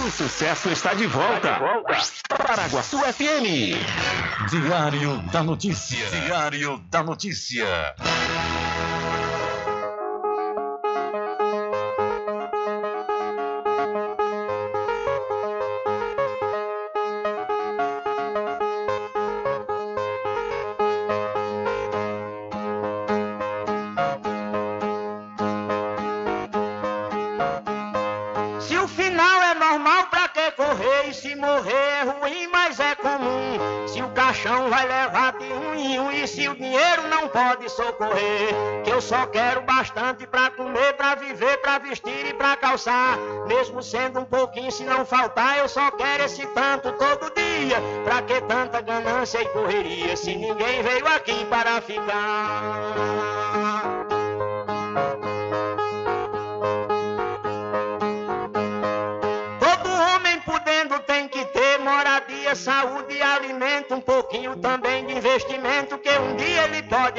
O sucesso está de volta. Paraguaçu FM. Diário da Notícia. Diário da Notícia. Socorrer. Que eu só quero bastante pra comer, pra viver, pra vestir e pra calçar. Mesmo sendo um pouquinho, se não faltar, eu só quero esse tanto todo dia. Pra que tanta ganância e correria? Se ninguém veio aqui para ficar. Saúde e alimento, um pouquinho também de investimento, que um dia ele pode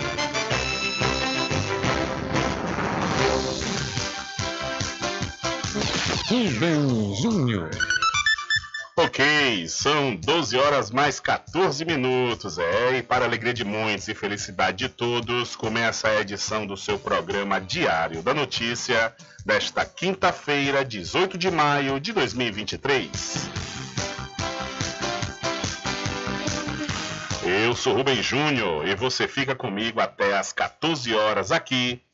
Rubem Júnior. Ok, são 12 horas mais 14 minutos. É, e para alegria de muitos e felicidade de todos, começa a edição do seu programa Diário da Notícia desta quinta-feira, 18 de maio de 2023. Eu sou Rubem Júnior e você fica comigo até às 14 horas aqui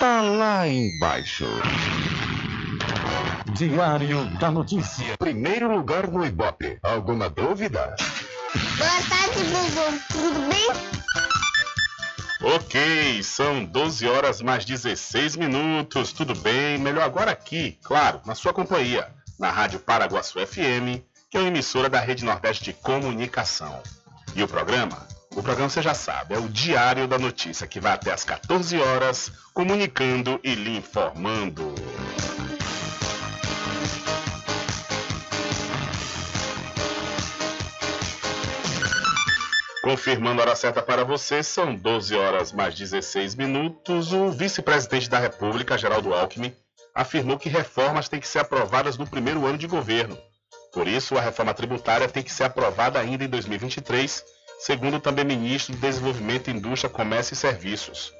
tá lá embaixo. Diário da Notícia. Primeiro lugar no Ibope. Alguma dúvida? Boa tarde, Bubu. Tudo bem? Ok, são 12 horas mais 16 minutos. Tudo bem? Melhor agora aqui, claro, na sua companhia, na Rádio Paraguaçu FM, que é uma emissora da Rede Nordeste de Comunicação. E o programa? O programa você já sabe, é o Diário da Notícia, que vai até às 14 horas, comunicando e lhe informando. Confirmando a hora certa para você, são 12 horas mais 16 minutos. O vice-presidente da República, Geraldo Alckmin, afirmou que reformas têm que ser aprovadas no primeiro ano de governo. Por isso, a reforma tributária tem que ser aprovada ainda em 2023, segundo também ministro do Desenvolvimento, Indústria, Comércio e Serviços.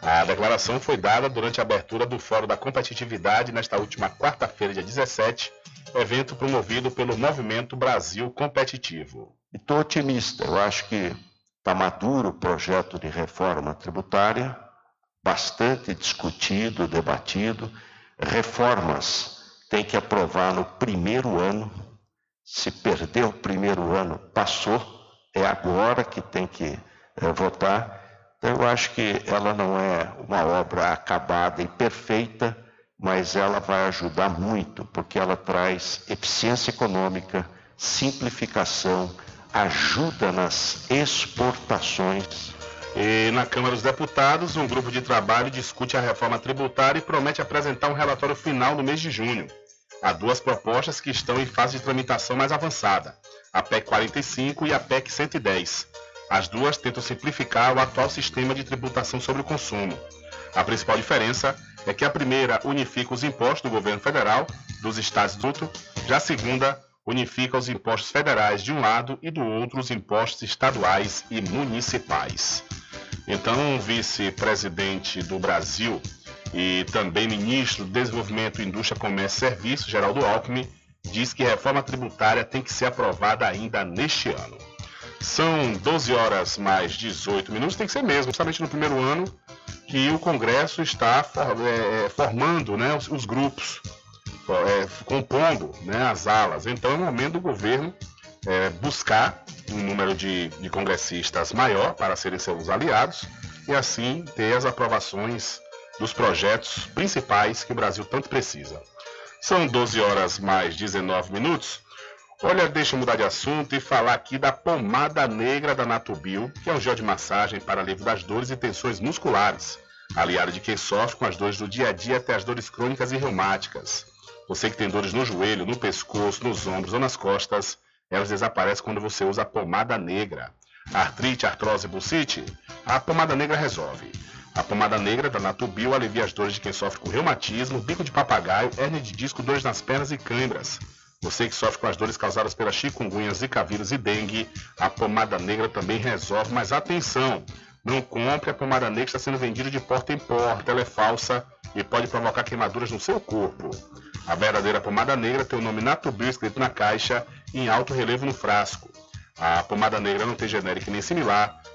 A declaração foi dada durante a abertura do Fórum da Competitividade nesta última quarta-feira, dia 17, evento promovido pelo Movimento Brasil Competitivo. Estou otimista. Eu acho que está maduro o projeto de reforma tributária, bastante discutido, debatido. Reformas tem que aprovar no primeiro ano. Se perder o primeiro ano, passou. É agora que tem que é, votar. Então, eu acho que ela não é uma obra acabada e perfeita, mas ela vai ajudar muito, porque ela traz eficiência econômica, simplificação, ajuda nas exportações. E na Câmara dos Deputados, um grupo de trabalho discute a reforma tributária e promete apresentar um relatório final no mês de junho. Há duas propostas que estão em fase de tramitação mais avançada, a PEC 45 e a PEC 110. As duas tentam simplificar o atual sistema de tributação sobre o consumo. A principal diferença é que a primeira unifica os impostos do governo federal, dos estados do já a segunda unifica os impostos federais de um lado e do outro os impostos estaduais e municipais. Então, vice-presidente do Brasil e também ministro do Desenvolvimento, Indústria, Comércio e Serviços, Geraldo Alckmin, diz que a reforma tributária tem que ser aprovada ainda neste ano. São 12 horas mais 18 minutos, tem que ser mesmo, justamente no primeiro ano que o Congresso está é, formando né, os, os grupos é, compondo né, as alas. Então é o momento do governo é, buscar um número de, de congressistas maior para serem seus aliados e assim ter as aprovações dos projetos principais que o Brasil tanto precisa. São 12 horas mais 19 minutos. Olha, deixa eu mudar de assunto e falar aqui da pomada negra da Natubio, que é um gel de massagem para alívio das dores e tensões musculares, aliado de quem sofre com as dores do dia a dia até as dores crônicas e reumáticas. Você que tem dores no joelho, no pescoço, nos ombros ou nas costas, elas desaparecem quando você usa a pomada negra. Artrite, artrose, bucite? A pomada negra resolve. A pomada negra da Natubio alivia as dores de quem sofre com reumatismo, bico de papagaio, hernia de disco, dores nas pernas e câimbras. Você que sofre com as dores causadas pela chikungunya, zika vírus e dengue, a pomada negra também resolve. Mas atenção, não compre a pomada negra que está sendo vendida de porta em porta, ela é falsa e pode provocar queimaduras no seu corpo. A verdadeira pomada negra tem o nome Natubio escrito na caixa em alto relevo no frasco. A pomada negra não tem genérico nem similar,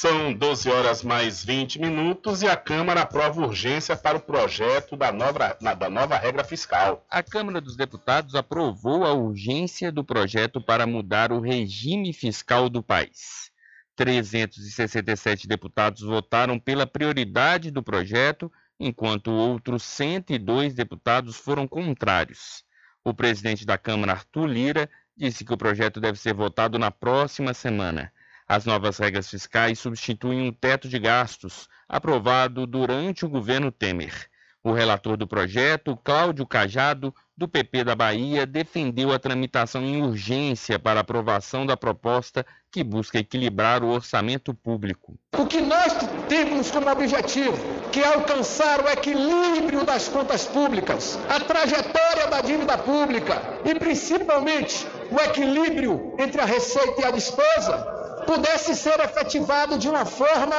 São 12 horas mais 20 minutos e a Câmara aprova urgência para o projeto da nova, da nova regra fiscal. A Câmara dos Deputados aprovou a urgência do projeto para mudar o regime fiscal do país. 367 deputados votaram pela prioridade do projeto, enquanto outros 102 deputados foram contrários. O presidente da Câmara, Arthur Lira, disse que o projeto deve ser votado na próxima semana. As novas regras fiscais substituem um teto de gastos aprovado durante o governo Temer. O relator do projeto, Cláudio Cajado, do PP da Bahia, defendeu a tramitação em urgência para aprovação da proposta que busca equilibrar o orçamento público. O que nós temos como objetivo, que é alcançar o equilíbrio das contas públicas, a trajetória da dívida pública e principalmente o equilíbrio entre a receita e a despesa, pudesse ser efetivado de uma forma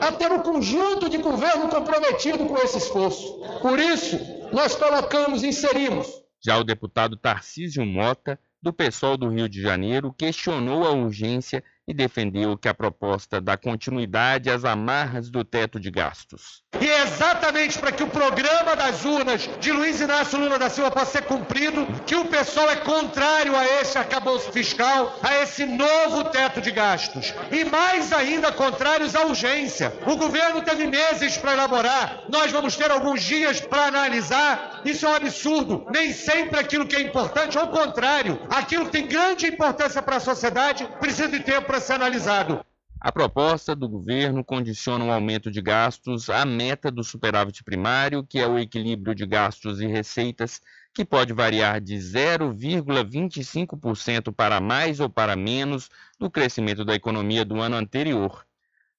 a ter um conjunto de governo comprometido com esse esforço. Por isso, nós colocamos e inserimos. Já o deputado Tarcísio Mota, do PSOL do Rio de Janeiro, questionou a urgência e defendeu que a proposta dá continuidade às amarras do teto de gastos. E é exatamente para que o programa das urnas de Luiz Inácio Lula da Silva possa ser cumprido que o pessoal é contrário a esse arcabouço fiscal, a esse novo teto de gastos. E mais ainda contrários à urgência. O governo teve meses para elaborar, nós vamos ter alguns dias para analisar. Isso é um absurdo. Nem sempre aquilo que é importante, ao contrário, aquilo que tem grande importância para a sociedade precisa de tempo para ser analisado. A proposta do governo condiciona o um aumento de gastos à meta do superávit primário, que é o equilíbrio de gastos e receitas, que pode variar de 0,25% para mais ou para menos do crescimento da economia do ano anterior.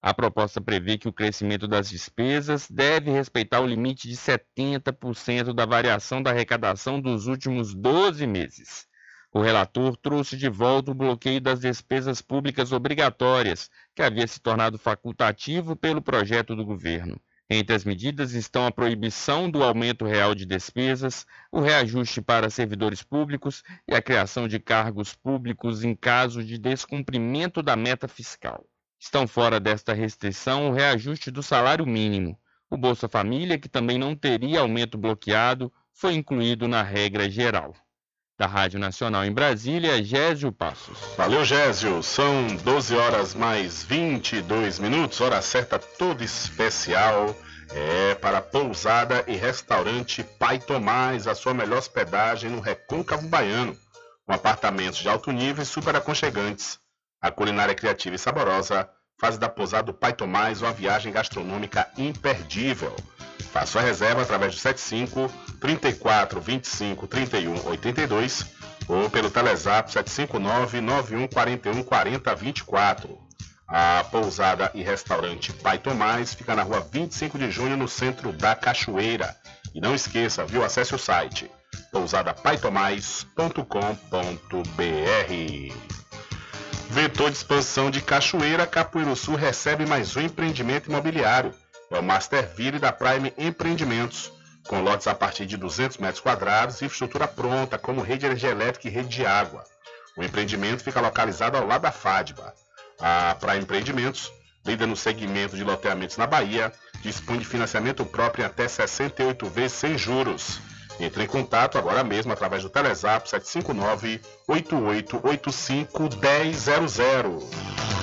A proposta prevê que o crescimento das despesas deve respeitar o limite de 70% da variação da arrecadação dos últimos 12 meses. O relator trouxe de volta o bloqueio das despesas públicas obrigatórias, que havia se tornado facultativo pelo projeto do governo. Entre as medidas estão a proibição do aumento real de despesas, o reajuste para servidores públicos e a criação de cargos públicos em caso de descumprimento da meta fiscal. Estão fora desta restrição o reajuste do salário mínimo. O Bolsa Família, que também não teria aumento bloqueado, foi incluído na regra geral. Da Rádio Nacional em Brasília, Gésio Passos. Valeu, Gésio. São 12 horas mais 22 minutos, hora certa toda especial. É para pousada e restaurante Pai Tomás, a sua melhor hospedagem no Recôncavo Baiano, com apartamentos de alto nível e super aconchegantes. A culinária criativa e saborosa faz da pousada do Pai Tomás uma viagem gastronômica imperdível. Faça sua reserva através do 75 34 25 31 82 ou pelo Telezap 759 91 41 40 24. A pousada e restaurante Pai Tomás fica na rua 25 de junho, no centro da Cachoeira. E não esqueça, viu? Acesse o site pousadapaitomais.com.br. Vetor de expansão de Cachoeira, Capoeiro Sul recebe mais um empreendimento imobiliário é o Masterville da Prime Empreendimentos, com lotes a partir de 200 metros quadrados e infraestrutura pronta, como rede de energia elétrica e rede de água. O empreendimento fica localizado ao lado da FADBA. A Prime Empreendimentos, líder no segmento de loteamentos na Bahia, dispõe de financiamento próprio em até 68 vezes sem juros. Entre em contato agora mesmo através do Telezap 759 8885 1000.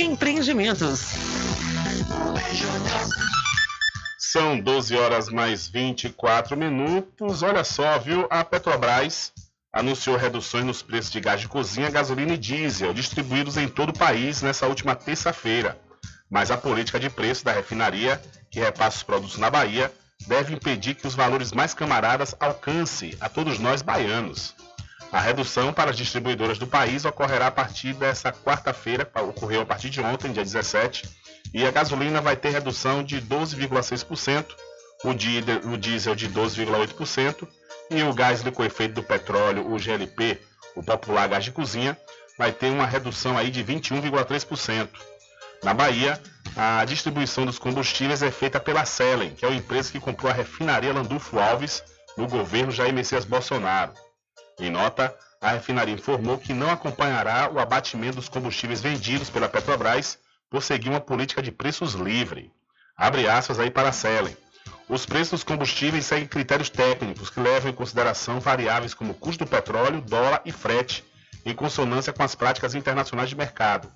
Empreendimentos. São 12 horas mais 24 minutos. Olha só, viu? A Petrobras anunciou reduções nos preços de gás de cozinha, gasolina e diesel, distribuídos em todo o país nessa última terça-feira. Mas a política de preço da refinaria, que repassa os produtos na Bahia, deve impedir que os valores mais camaradas alcance a todos nós baianos. A redução para as distribuidoras do país ocorrerá a partir dessa quarta-feira, ocorreu a partir de ontem, dia 17, E a gasolina vai ter redução de 12,6%, o diesel, de 12,8% e o gás liquefeito do petróleo, o GLP, o popular gás de cozinha, vai ter uma redução aí de 21,3%. Na Bahia, a distribuição dos combustíveis é feita pela Selen, que é a empresa que comprou a refinaria Landulfo Alves no governo Jair Messias Bolsonaro. Em nota, a refinaria informou que não acompanhará o abatimento dos combustíveis vendidos pela Petrobras por seguir uma política de preços livre. Abre aspas aí para a Selen. Os preços dos combustíveis seguem critérios técnicos que levam em consideração variáveis como custo do petróleo, dólar e frete, em consonância com as práticas internacionais de mercado.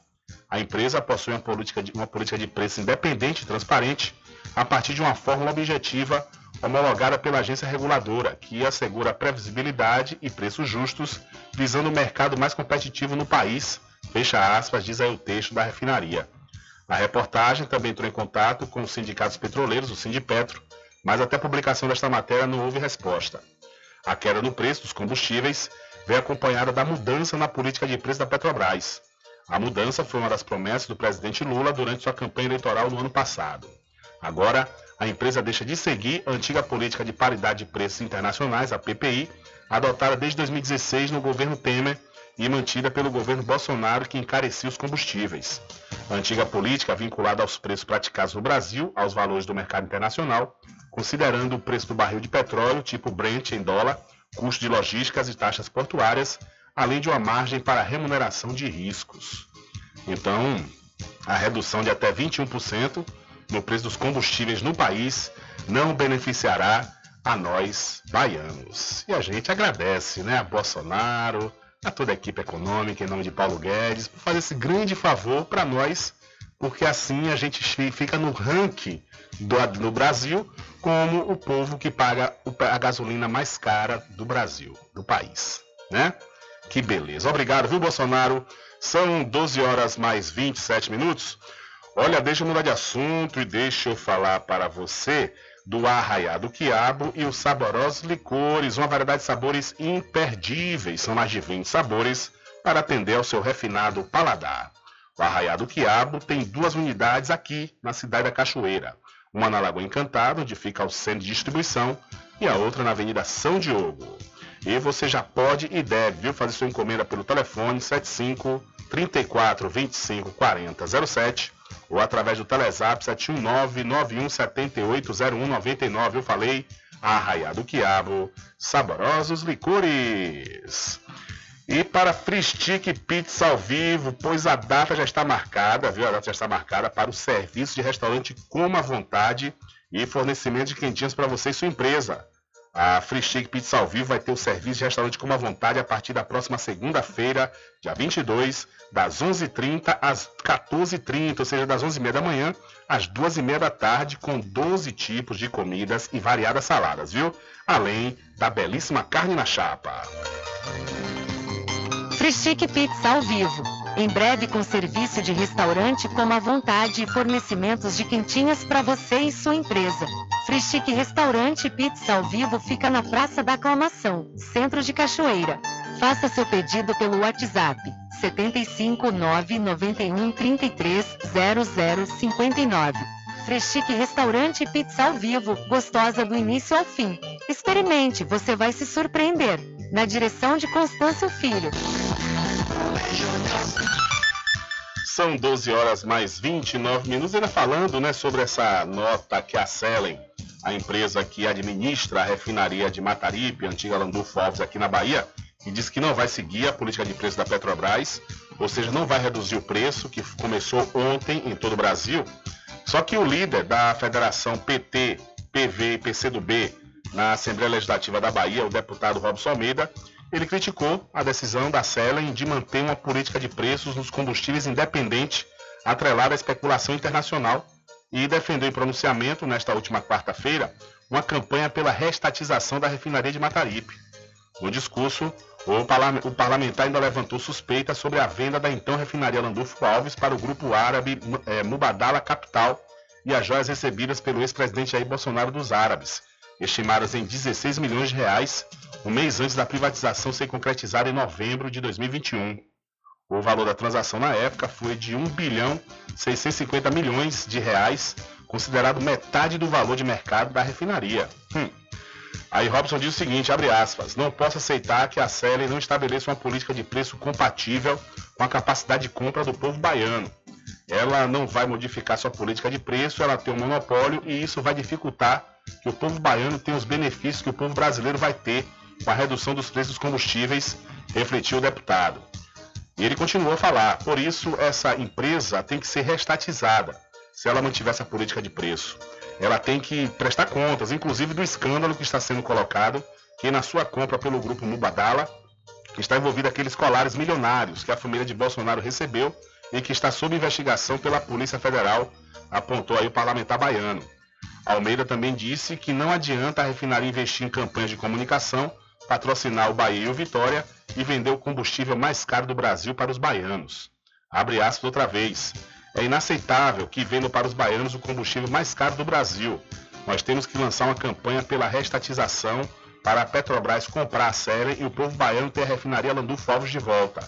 A empresa possui uma política de, uma política de preço independente e transparente a partir de uma fórmula objetiva homologada pela agência reguladora, que assegura previsibilidade e preços justos, visando o mercado mais competitivo no país. Fecha aspas, diz aí o texto da refinaria. A reportagem também entrou em contato com os sindicatos petroleiros, o Sindipetro, mas até a publicação desta matéria não houve resposta. A queda no preço dos combustíveis vem acompanhada da mudança na política de preço da Petrobras. A mudança foi uma das promessas do presidente Lula durante sua campanha eleitoral no ano passado. Agora, a empresa deixa de seguir a antiga política de paridade de preços internacionais, a PPI, adotada desde 2016 no governo Temer e mantida pelo governo Bolsonaro, que encarecia os combustíveis. A antiga política vinculada aos preços praticados no Brasil, aos valores do mercado internacional, considerando o preço do barril de petróleo tipo Brent em dólar, custo de logísticas e taxas portuárias, além de uma margem para remuneração de riscos. Então, a redução de até 21% no preço dos combustíveis no país não beneficiará a nós baianos. E a gente agradece, né, a Bolsonaro, a toda a equipe econômica em nome de Paulo Guedes por fazer esse grande favor para nós, porque assim a gente fica no ranking do, no Brasil como o povo que paga a gasolina mais cara do Brasil, do país, né? Que beleza. Obrigado, viu, Bolsonaro? São 12 horas mais 27 minutos. Olha, deixa eu mudar de assunto e deixa eu falar para você do Arraiado Quiabo e os saborosos licores, uma variedade de sabores imperdíveis. São mais de 20 sabores para atender ao seu refinado paladar. O Arraiado Quiabo tem duas unidades aqui na cidade da Cachoeira. Uma na Lagoa Encantada, onde fica o centro de distribuição, e a outra na Avenida São Diogo. E você já pode e deve viu, fazer sua encomenda pelo telefone 75 34 25 40 07 ou através do Telezap 719-9178-0199. Eu falei, Arraiado Quiabo, saborosos licores. E para Fristic Pizza ao vivo, pois a data já está marcada, viu? A data já está marcada para o serviço de restaurante Coma à Vontade e fornecimento de quentinhas para você e sua empresa. A Chic Pizza ao Vivo vai ter o serviço de restaurante com uma vontade a partir da próxima segunda-feira, dia 22, das 11h30 às 14h30, ou seja, das 11h30 da manhã às 2h30 da tarde, com 12 tipos de comidas e variadas saladas, viu? Além da belíssima carne na chapa. Free Chic Pizza ao Vivo. Em breve com serviço de restaurante com a vontade e fornecimentos de quentinhas para você e sua empresa. Free Chic Restaurante Pizza ao Vivo fica na Praça da Aclamação, Centro de Cachoeira. Faça seu pedido pelo WhatsApp 75 991 33 0059. Frechique Restaurante Pizza ao Vivo, gostosa do início ao fim. Experimente, você vai se surpreender. Na direção de Constâncio Filho. São 12 horas mais 29 minutos. Ainda falando né, sobre essa nota que a Selen a empresa que administra a refinaria de Mataripe, antiga Landulfo Alves aqui na Bahia, e diz que não vai seguir a política de preço da Petrobras, ou seja, não vai reduzir o preço, que começou ontem em todo o Brasil. Só que o líder da Federação PT, PV e PCdoB na Assembleia Legislativa da Bahia, o deputado Robson Almeida, ele criticou a decisão da Selen de manter uma política de preços nos combustíveis independente, atrelada à especulação internacional, e defendeu em pronunciamento, nesta última quarta-feira, uma campanha pela restatização da refinaria de Mataripe. No discurso, o parlamentar ainda levantou suspeitas sobre a venda da então refinaria Landulfo Alves para o grupo árabe é, Mubadala Capital e as joias recebidas pelo ex-presidente Jair Bolsonaro dos árabes, estimadas em 16 milhões de reais, um mês antes da privatização ser concretizada em novembro de 2021. O valor da transação na época foi de 1 bilhão 650 milhões de reais, considerado metade do valor de mercado da refinaria. Hum. Aí Robson diz o seguinte, abre aspas, não posso aceitar que a Sele não estabeleça uma política de preço compatível com a capacidade de compra do povo baiano. Ela não vai modificar sua política de preço, ela tem um monopólio e isso vai dificultar que o povo baiano tenha os benefícios que o povo brasileiro vai ter com a redução dos preços dos combustíveis, refletiu o deputado. E ele continuou a falar, por isso essa empresa tem que ser restatizada, se ela mantiver essa política de preço. Ela tem que prestar contas, inclusive do escândalo que está sendo colocado, que na sua compra pelo grupo Mubadala está envolvido aqueles colares milionários que a família de Bolsonaro recebeu e que está sob investigação pela Polícia Federal, apontou aí o parlamentar baiano. Almeida também disse que não adianta a refinaria investir em campanhas de comunicação, patrocinar o Bahia e o Vitória e vender o combustível mais caro do Brasil para os baianos. Abre aspas outra vez. É inaceitável que vendam para os baianos o combustível mais caro do Brasil. Nós temos que lançar uma campanha pela restatização para a Petrobras comprar a série e o povo baiano ter a refinaria Landulfo Alves de volta.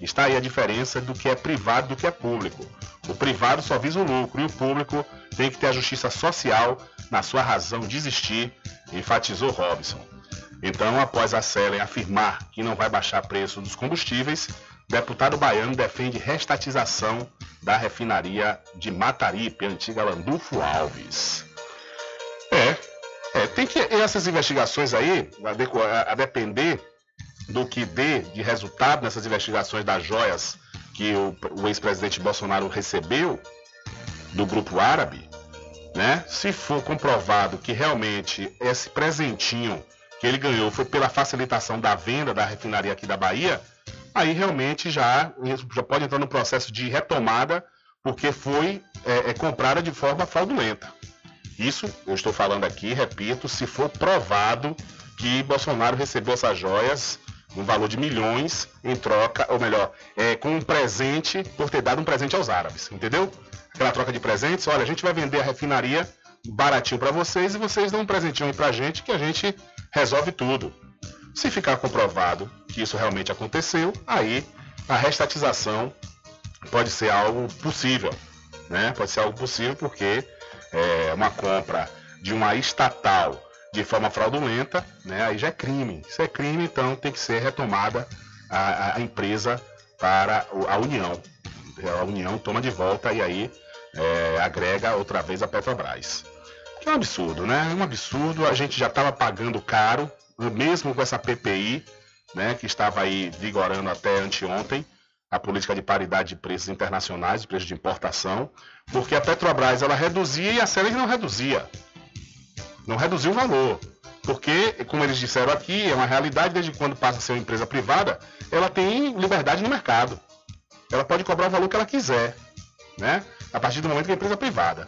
Está aí a diferença do que é privado do que é público. O privado só visa o lucro e o público tem que ter a justiça social na sua razão de existir, enfatizou Robson. Então, após a Selen afirmar que não vai baixar preço dos combustíveis, deputado baiano defende restatização da refinaria de Mataripe, antiga Landulfo Alves. É, é tem que essas investigações aí, a, a depender do que dê de resultado nessas investigações das joias que o, o ex-presidente Bolsonaro recebeu do grupo árabe, né? Se for comprovado que realmente esse presentinho que ele ganhou foi pela facilitação da venda da refinaria aqui da Bahia, aí realmente já, já pode entrar no processo de retomada, porque foi é, é, comprada de forma fraudulenta. Isso eu estou falando aqui, repito, se for provado que Bolsonaro recebeu essas joias um valor de milhões em troca, ou melhor, é, com um presente por ter dado um presente aos árabes, entendeu? Aquela troca de presentes, olha, a gente vai vender a refinaria baratinho para vocês e vocês dão um presentinho aí pra gente que a gente resolve tudo. Se ficar comprovado que isso realmente aconteceu, aí a restatização pode ser algo possível, né? Pode ser algo possível porque é uma compra de uma estatal de forma fraudulenta, né? Aí já é crime. Isso é crime, então tem que ser retomada a, a empresa para a União. A União toma de volta e aí é, agrega outra vez a Petrobras. Que é um absurdo, né? É um absurdo. A gente já estava pagando caro, mesmo com essa PPI, né, que estava aí vigorando até anteontem, a política de paridade de preços internacionais, de preços de importação, porque a Petrobras ela reduzia e a Ceres não reduzia. Não reduziu o valor. Porque, como eles disseram aqui, é uma realidade desde quando passa a ser uma empresa privada, ela tem liberdade no mercado. Ela pode cobrar o valor que ela quiser, né? A partir do momento que é empresa privada.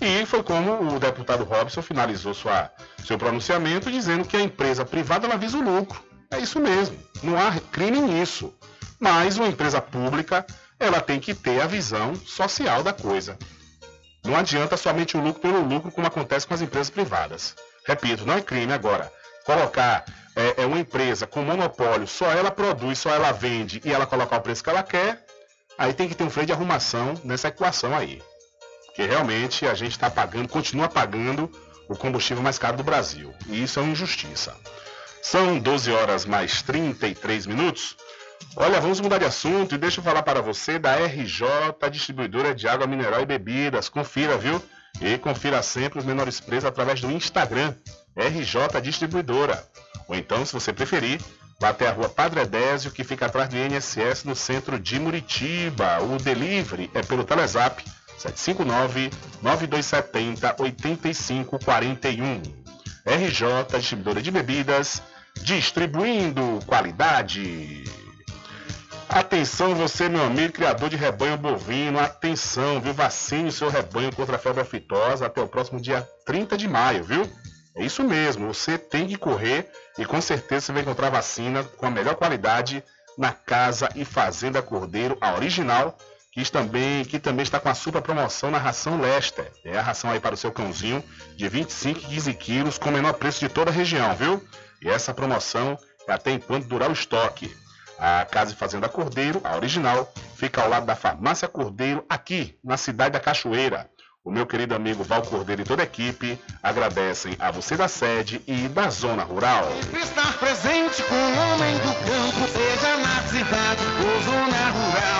E foi como o deputado Robson finalizou sua, seu pronunciamento dizendo que a empresa privada ela visa o lucro. É isso mesmo. Não há crime nisso. Mas uma empresa pública ela tem que ter a visão social da coisa. Não adianta somente o lucro pelo lucro, como acontece com as empresas privadas. Repito, não é crime agora. Colocar é, é uma empresa com monopólio, só ela produz, só ela vende e ela colocar o preço que ela quer, aí tem que ter um freio de arrumação nessa equação aí que realmente a gente está pagando, continua pagando o combustível mais caro do Brasil. E isso é uma injustiça. São 12 horas mais 33 minutos. Olha, vamos mudar de assunto e deixa eu falar para você da RJ Distribuidora de Água Mineral e Bebidas. Confira, viu? E confira sempre os menores preços através do Instagram, RJ Distribuidora. Ou então, se você preferir, vá até a rua Padre Edésio, que fica atrás do INSS, no centro de Muritiba. O delivery é pelo Telezap 759-9270-8541. RJ Distribuidora de Bebidas, distribuindo qualidade. Atenção você, meu amigo, criador de rebanho bovino, atenção, viu? Vacine o seu rebanho contra a febre aftosa até o próximo dia 30 de maio, viu? É isso mesmo, você tem que correr e com certeza você vai encontrar vacina com a melhor qualidade na Casa e Fazenda Cordeiro, a original, que também, que também está com a super promoção na ração Lester. É a ração aí para o seu cãozinho de 25 e 15 quilos com o menor preço de toda a região, viu? E essa promoção é até enquanto durar o estoque. A Casa e Fazenda Cordeiro, a original, fica ao lado da Farmácia Cordeiro, aqui na cidade da Cachoeira. O meu querido amigo Val Cordeiro e toda a equipe agradecem a você da sede e da zona rural. Estar presente com o homem do campo, seja na cidade ou zona rural.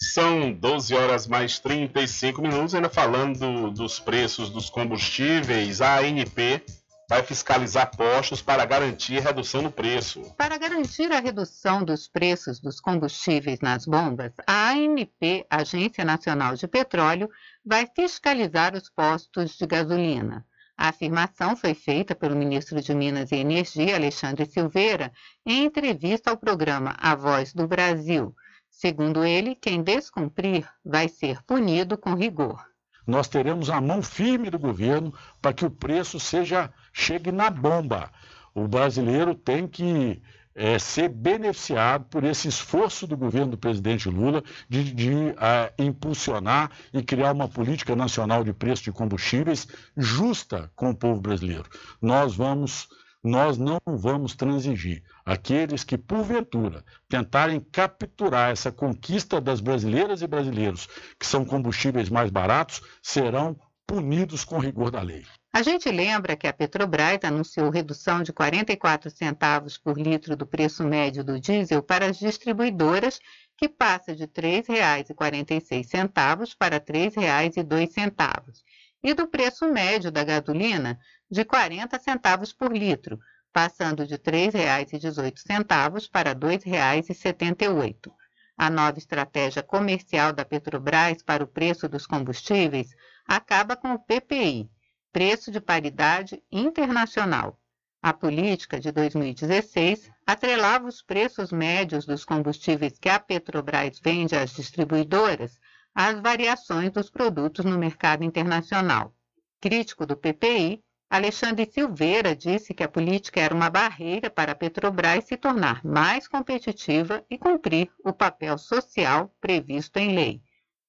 São 12 horas mais 35 minutos, ainda falando dos preços dos combustíveis, a ANP vai fiscalizar postos para garantir redução no preço. Para garantir a redução dos preços dos combustíveis nas bombas, a ANP, Agência Nacional de Petróleo, vai fiscalizar os postos de gasolina. A afirmação foi feita pelo ministro de Minas e Energia, Alexandre Silveira, em entrevista ao programa A Voz do Brasil. Segundo ele, quem descumprir vai ser punido com rigor. Nós teremos a mão firme do governo para que o preço seja chegue na bomba. O brasileiro tem que é, ser beneficiado por esse esforço do governo do presidente Lula de, de uh, impulsionar e criar uma política nacional de preço de combustíveis justa com o povo brasileiro. Nós vamos nós não vamos transigir. Aqueles que, porventura, tentarem capturar essa conquista das brasileiras e brasileiros, que são combustíveis mais baratos, serão punidos com rigor da lei. A gente lembra que a Petrobras anunciou redução de 44 centavos por litro do preço médio do diesel para as distribuidoras, que passa de R$ 3,46 para R$ 3,02, e do preço médio da gasolina de 40 centavos por litro, passando de R$ 3,18 para R$ 2,78. A nova estratégia comercial da Petrobras para o preço dos combustíveis acaba com o PPI, Preço de Paridade Internacional. A política de 2016 atrelava os preços médios dos combustíveis que a Petrobras vende às distribuidoras às variações dos produtos no mercado internacional. Crítico do PPI, Alexandre Silveira disse que a política era uma barreira para a Petrobras se tornar mais competitiva e cumprir o papel social previsto em lei.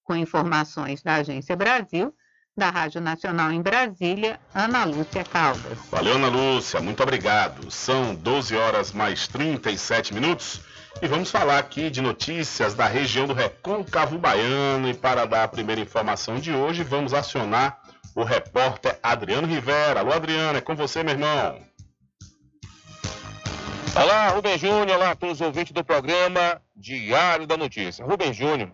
Com informações da Agência Brasil, da Rádio Nacional em Brasília, Ana Lúcia Caldas. Valeu, Ana Lúcia, muito obrigado. São 12 horas mais 37 minutos e vamos falar aqui de notícias da região do Recôncavo Baiano. E para dar a primeira informação de hoje, vamos acionar o repórter Adriano Rivera. Alô, Adriano, é com você, meu irmão. Olá, Rubem Júnior. Olá a todos os ouvintes do programa Diário da Notícia. Rubem Júnior,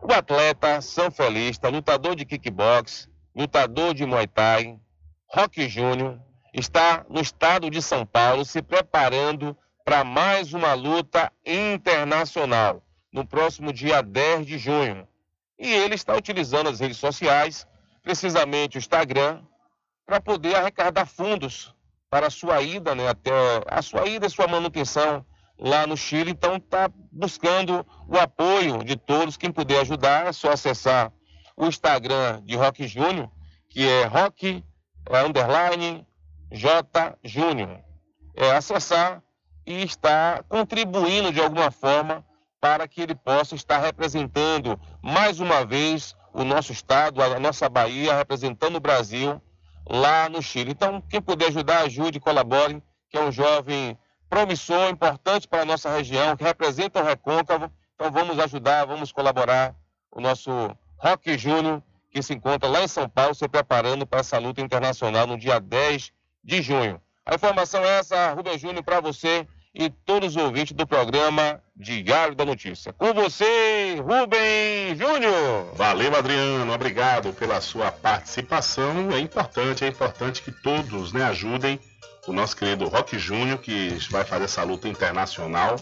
o atleta sanfelista, lutador de kickbox, lutador de muay thai, Rock Júnior, está no estado de São Paulo se preparando para mais uma luta internacional no próximo dia 10 de junho. E ele está utilizando as redes sociais precisamente o Instagram, para poder arrecadar fundos para a sua ida, né, até a sua ida e sua manutenção lá no Chile. Então está buscando o apoio de todos. Quem puder ajudar, é só acessar o Instagram de Rock Júnior, que é Rock underline J Júnior. É acessar e estar contribuindo de alguma forma para que ele possa estar representando mais uma vez o nosso estado, a nossa Bahia, representando o Brasil lá no Chile. Então, quem puder ajudar, ajude, colabore, que é um jovem promissor, importante para a nossa região, que representa o Recôncavo. Então, vamos ajudar, vamos colaborar. O nosso Rock Júnior, que se encontra lá em São Paulo, se preparando para essa luta internacional no dia 10 de junho. A informação é essa, Rubem Júnior, para você e todos os ouvintes do programa Diário da Notícia. Com você, Rubem Júnior. Valeu, Adriano. Obrigado pela sua participação. É importante, é importante que todos né, ajudem o nosso querido Rock Júnior, que vai fazer essa luta internacional.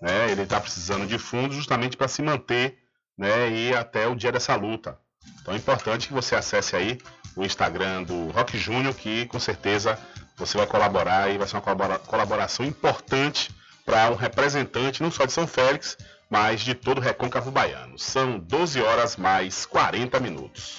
Né? Ele está precisando de fundos justamente para se manter né, e até o dia dessa luta. Então é importante que você acesse aí o Instagram do Rock Júnior, que com certeza Você vai colaborar e vai ser uma colabora- colaboração importante para um representante não só de São Félix, mas de todo o Recôncavo Baiano. São 12 horas mais 40 minutos.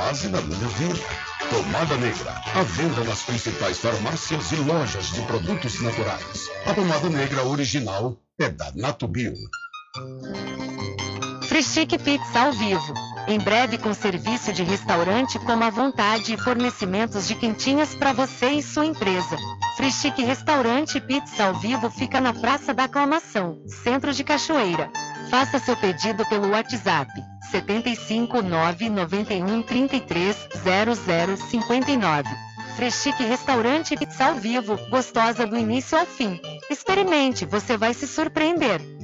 da minha vida. Pomada Negra, à venda nas principais farmácias e lojas de produtos naturais. A pomada negra original é da Natubio. Frischique Pizza ao vivo. Em breve com serviço de restaurante como à vontade e fornecimentos de quentinhas para você e sua empresa. Frischique Restaurante Pizza ao vivo fica na Praça da Aclamação, Centro de Cachoeira. Faça seu pedido pelo WhatsApp 75 991 33 00 59. Freschique Restaurante Pizza ao vivo, gostosa do início ao fim. Experimente, você vai se surpreender.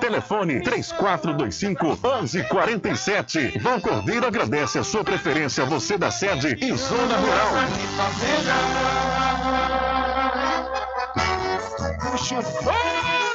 Telefone 3425 1147. Vão Cordeiro agradece a sua preferência, você da sede e Zona Rural. Puxa,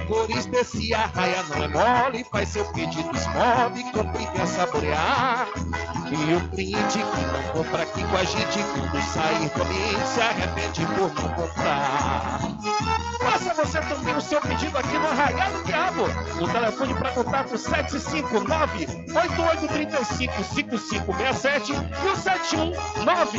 licores desse arraia não é mole, faz seu pedido, esmove, compre e saborear. E o cliente que não compra aqui com a gente, quando sair do ambiente, se arrepende por não comprar. Faça você também o seu pedido aqui no Arraial do Diabo. O telefone para contato 759 8835 5567 e o 719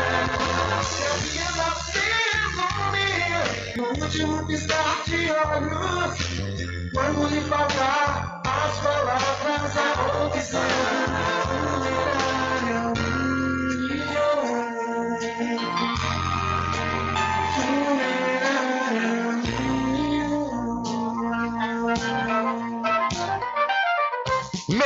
No último piscar de olhos. Quando lhe faltar as palavras, a opção.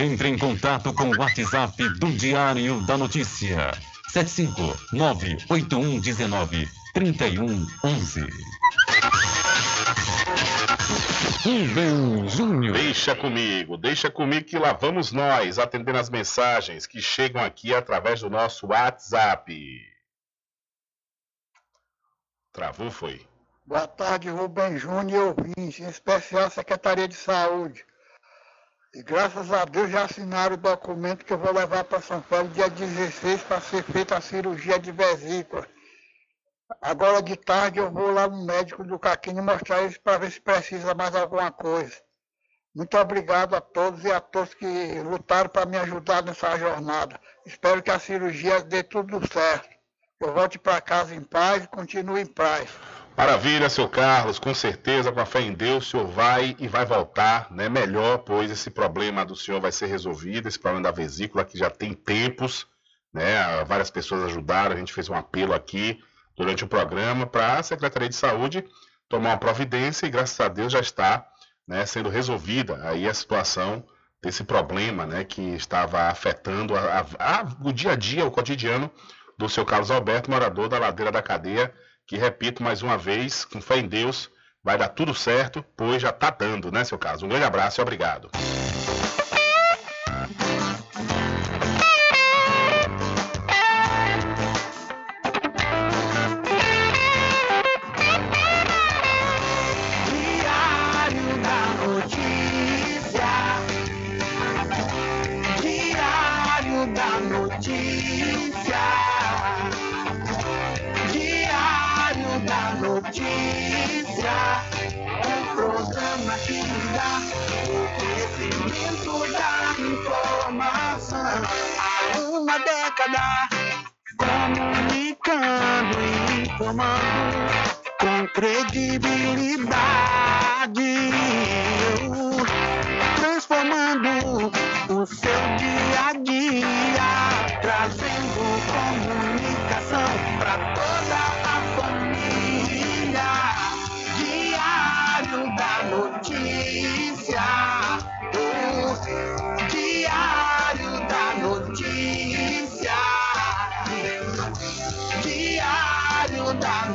Entre em contato com o WhatsApp do Diário da Notícia. 759-8119-3111. Rubem Júnior. Deixa comigo, deixa comigo que lá vamos nós atendendo as mensagens que chegam aqui através do nosso WhatsApp. Travou, foi? Boa tarde, Rubem Júnior e em especial Secretaria de Saúde. E graças a Deus já assinaram o documento que eu vou levar para São Paulo dia 16 para ser feita a cirurgia de vesícula. Agora de tarde eu vou lá no médico do Caquinho mostrar eles para ver se precisa mais alguma coisa. Muito obrigado a todos e a todos que lutaram para me ajudar nessa jornada. Espero que a cirurgia dê tudo certo. Eu volte para casa em paz e continue em paz. Maravilha, seu Carlos, com certeza, com a fé em Deus, o senhor vai e vai voltar, né? Melhor, pois esse problema do senhor vai ser resolvido, esse problema da vesícula, que já tem tempos, né? Várias pessoas ajudaram, a gente fez um apelo aqui durante o programa para a Secretaria de Saúde tomar uma providência e, graças a Deus, já está né, sendo resolvida aí a situação desse problema, né? Que estava afetando a, a, a, o dia a dia, o cotidiano do seu Carlos Alberto, morador da Ladeira da Cadeia, que repito mais uma vez, com fé em Deus, vai dar tudo certo, pois já está dando, né, seu Carlos? Um grande abraço e obrigado. Informando com credibilidade, transformando o seu dia a dia,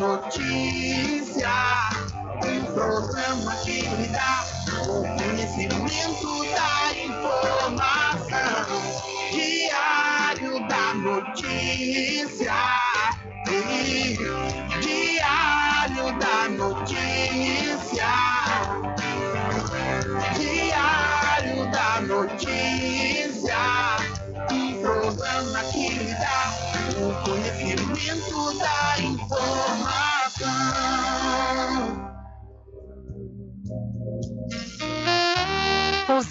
Notícia, um programa que lhe dá o conhecimento da informação.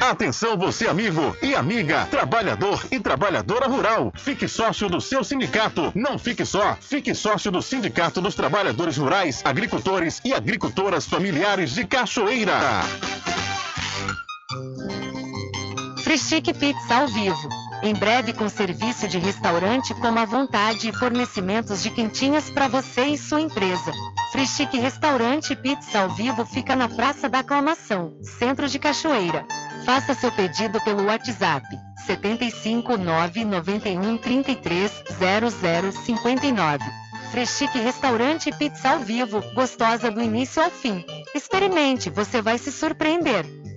Atenção você amigo e amiga, trabalhador e trabalhadora rural. Fique sócio do seu sindicato. Não fique só, fique sócio do Sindicato dos Trabalhadores Rurais, Agricultores e Agricultoras Familiares de Cachoeira. Frischique Pizza ao vivo. Em breve com serviço de restaurante como à vontade e fornecimentos de quentinhas para você e sua empresa. Frischique Restaurante Pizza ao vivo fica na Praça da Aclamação, Centro de Cachoeira. Faça seu pedido pelo WhatsApp 75 991 33 0059. Freschique Restaurante e Pizza ao vivo, gostosa do início ao fim. Experimente, você vai se surpreender.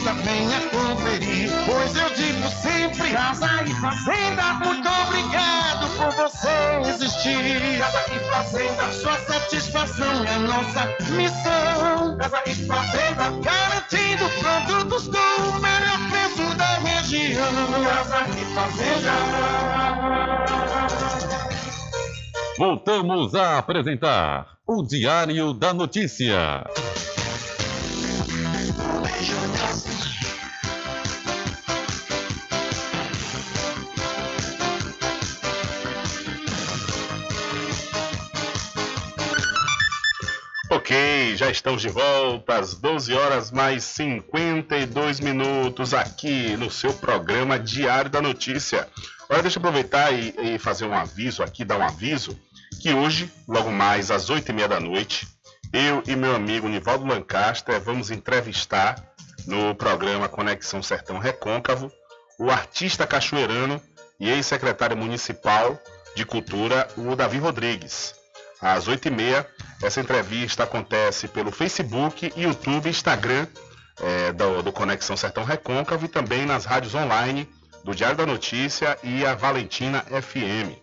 Venha conferir. Pois eu digo sempre, casa e fazenda, muito obrigado por você existir. Casa e fazenda, sua satisfação é nossa missão. Casa e fazenda, garantindo produtos com o melhor preço da região. Casa e fazenda. Voltamos a apresentar o Diário da Notícia. Já estamos de volta às 12 horas mais 52 minutos aqui no seu programa Diário da Notícia. Agora deixa eu aproveitar e, e fazer um aviso aqui, dar um aviso, que hoje, logo mais às 8 e meia da noite, eu e meu amigo Nivaldo Lancaster vamos entrevistar no programa Conexão Sertão Recôncavo o artista cachoeirano e ex-secretário municipal de cultura, o Davi Rodrigues. Às 8h30, essa entrevista acontece pelo Facebook, YouTube, Instagram é, do, do Conexão Sertão Recôncavo e também nas rádios online do Diário da Notícia e a Valentina FM.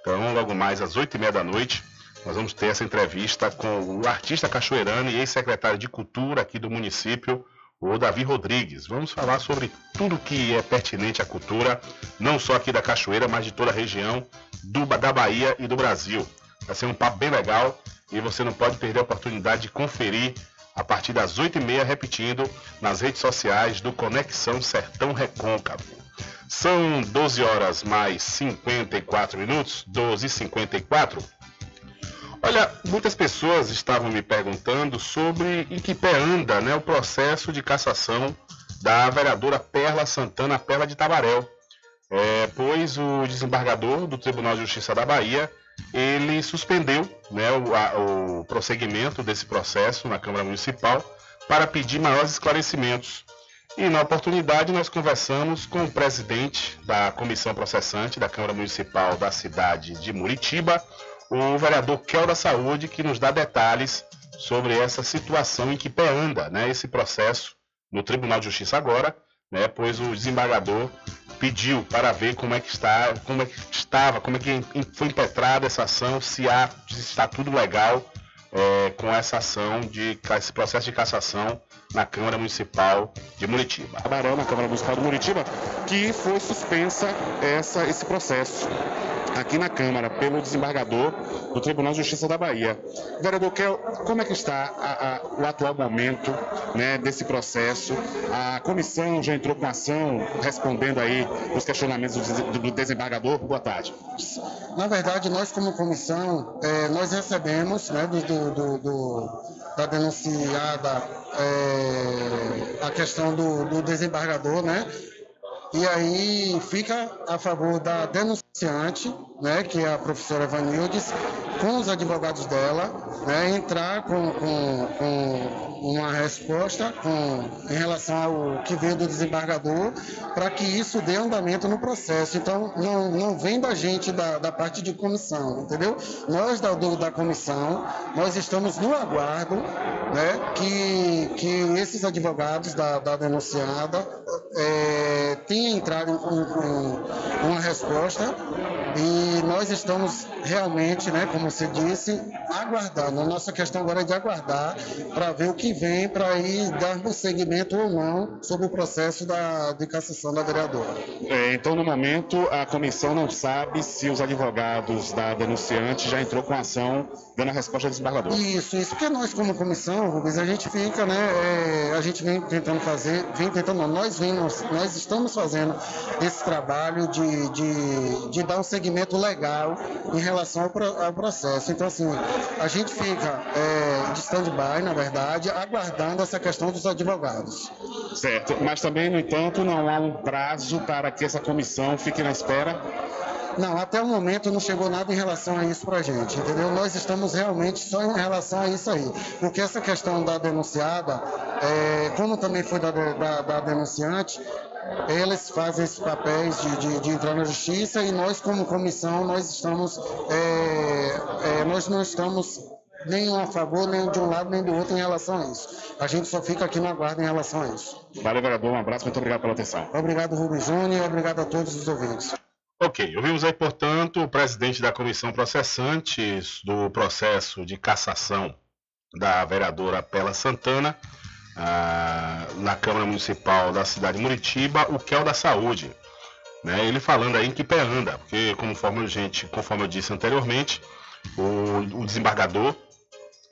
Então, logo mais às 8h30 da noite, nós vamos ter essa entrevista com o artista cachoeirano e ex-secretário de Cultura aqui do município, o Davi Rodrigues. Vamos falar sobre tudo que é pertinente à cultura, não só aqui da Cachoeira, mas de toda a região do, da Bahia e do Brasil. Vai ser um papo bem legal e você não pode perder a oportunidade de conferir a partir das 8h30, repetindo, nas redes sociais do Conexão Sertão Recôncavo. São 12 horas mais 54 minutos, 12 h 54 Olha, muitas pessoas estavam me perguntando sobre em que pé anda né, o processo de cassação da vereadora Perla Santana Perla de Tabaréu. É, pois o desembargador do Tribunal de Justiça da Bahia ele suspendeu né, o, a, o prosseguimento desse processo na Câmara Municipal para pedir maiores esclarecimentos. E na oportunidade nós conversamos com o presidente da comissão processante da Câmara Municipal da cidade de Muritiba, o vereador Kel da Saúde, que nos dá detalhes sobre essa situação em que pé anda né, esse processo no Tribunal de Justiça agora, né, pois o desembargador pediu para ver como é que está, como é que estava, como é que foi impetrada essa ação, se, há, se está tudo legal é, com essa ação de esse processo de cassação na Câmara Municipal de Muritiba. Barão, na Câmara Municipal de Muritiba, que foi suspensa essa, esse processo aqui na Câmara pelo desembargador do Tribunal de Justiça da Bahia. Vereador Kel, como é que está a, a, o atual momento né, desse processo? A comissão já entrou com ação respondendo aí os questionamentos do, do desembargador? Boa tarde. Na verdade, nós como comissão, é, nós recebemos né, do, do, do, da denunciada é, a questão do, desembargador, né? E aí fica a favor da denunciante, né, que é a professora Vanildes, com os advogados dela, né, entrar com, com, com uma resposta com, em relação ao que veio do desembargador, para que isso dê andamento no processo. Então, não, não vem da gente, da, da parte de comissão, entendeu? Nós, da, do, da comissão, nós estamos no aguardo né, que, que esses advogados da, da denunciada é, tenham entrado com, com uma resposta e nós estamos realmente, né, como você disse, aguardando. A nossa questão agora é de aguardar para ver o que vem para ir darmos seguimento ou não sobre o processo da, de cassação da vereadora. É, então, no momento, a comissão não sabe se os advogados da denunciante já entrou com ação dando a resposta ao desembargador. Isso, isso, porque nós como comissão, Rubens, a gente fica, né, é, a gente vem tentando fazer, vem tentando, não, nós, vimos, nós estamos fazendo esse trabalho de, de, de dar um segmento legal em relação ao, ao processo. Então, assim, a gente fica é, de stand-by, na verdade, aguardando essa questão dos advogados. Certo, mas também, no entanto, não há um prazo para que essa comissão fique na espera não, até o momento não chegou nada em relação a isso para a gente, entendeu? Nós estamos realmente só em relação a isso aí. Porque essa questão da denunciada, é, como também foi da, da, da denunciante, eles fazem esses papéis de, de, de, entrar na justiça e nós, como comissão, nós estamos, é, é, nós não estamos nem a favor, nem de um lado, nem do outro em relação a isso. A gente só fica aqui no aguardo em relação a isso. Valeu, vereador. Um abraço, muito obrigado pela atenção. Obrigado, Rubens Júnior, e obrigado a todos os ouvintes. Ok, ouvimos aí, portanto, o presidente da comissão processante do processo de cassação da vereadora Pela Santana ah, na Câmara Municipal da cidade de Muritiba, o Kel da Saúde. Né? Ele falando aí em que pé anda, porque conforme, gente, conforme eu disse anteriormente, o, o desembargador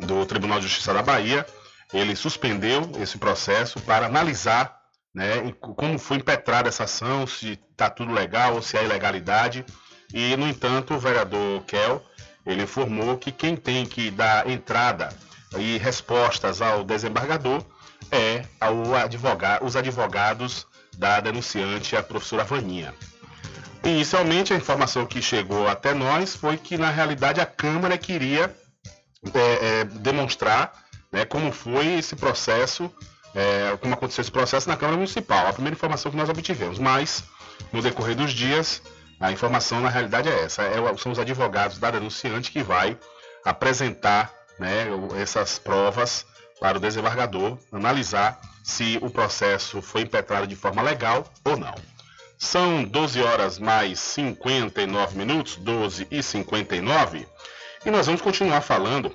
do Tribunal de Justiça da Bahia, ele suspendeu esse processo para analisar né, como foi impetrada essa ação, se está tudo legal ou se há ilegalidade. E, no entanto, o vereador Kel, ele informou que quem tem que dar entrada e respostas ao desembargador é ao advogado, os advogados da denunciante, a professora Vaninha. Inicialmente, a informação que chegou até nós foi que, na realidade, a Câmara queria é, é, demonstrar né, como foi esse processo é, como aconteceu esse processo na Câmara Municipal. A primeira informação que nós obtivemos, mas no decorrer dos dias, a informação na realidade é essa: é, são os advogados da denunciante que vai apresentar né, essas provas para o desembargador analisar se o processo foi impetrado de forma legal ou não. São 12 horas mais 59 minutos, 12 e 59, e nós vamos continuar falando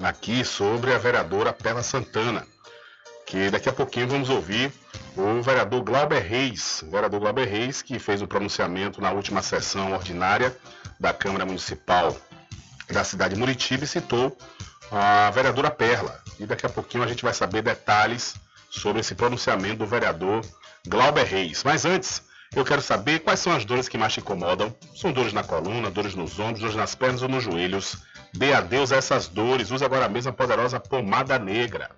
aqui sobre a vereadora Pela Santana que daqui a pouquinho vamos ouvir o vereador Glauber Reis, vereador Glauber Reis, que fez o pronunciamento na última sessão ordinária da Câmara Municipal da cidade de Muritiba e citou a vereadora Perla. E daqui a pouquinho a gente vai saber detalhes sobre esse pronunciamento do vereador Glauber Reis. Mas antes, eu quero saber quais são as dores que mais te incomodam. São dores na coluna, dores nos ombros, dores nas pernas ou nos joelhos. Dê adeus a essas dores. Use agora mesmo a poderosa pomada negra.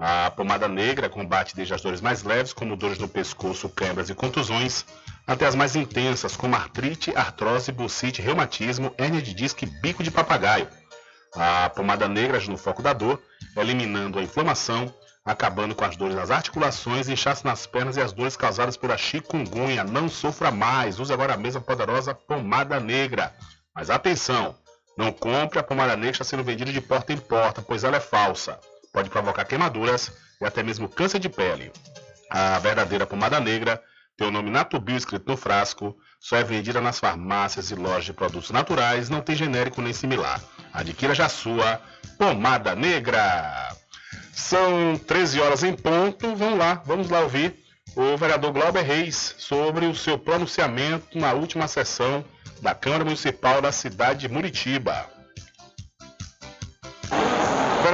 A pomada negra combate desde as dores mais leves, como dores no pescoço, câimbras e contusões, até as mais intensas, como artrite, artrose, bucite, reumatismo, hérnia de disco e bico de papagaio. A pomada negra age no foco da dor, eliminando a inflamação, acabando com as dores nas articulações, inchaço nas pernas e as dores causadas pela chikungunya. Não sofra mais, use agora a poderosa pomada negra. Mas atenção, não compre a pomada negra sendo vendida de porta em porta, pois ela é falsa pode provocar queimaduras e até mesmo câncer de pele. A verdadeira pomada negra tem o nome Natubio escrito no frasco, só é vendida nas farmácias e lojas de produtos naturais, não tem genérico nem similar. Adquira já sua pomada negra. São 13 horas em ponto. Vamos lá, vamos lá ouvir o vereador Glauber Reis sobre o seu pronunciamento na última sessão da Câmara Municipal da cidade de Muritiba.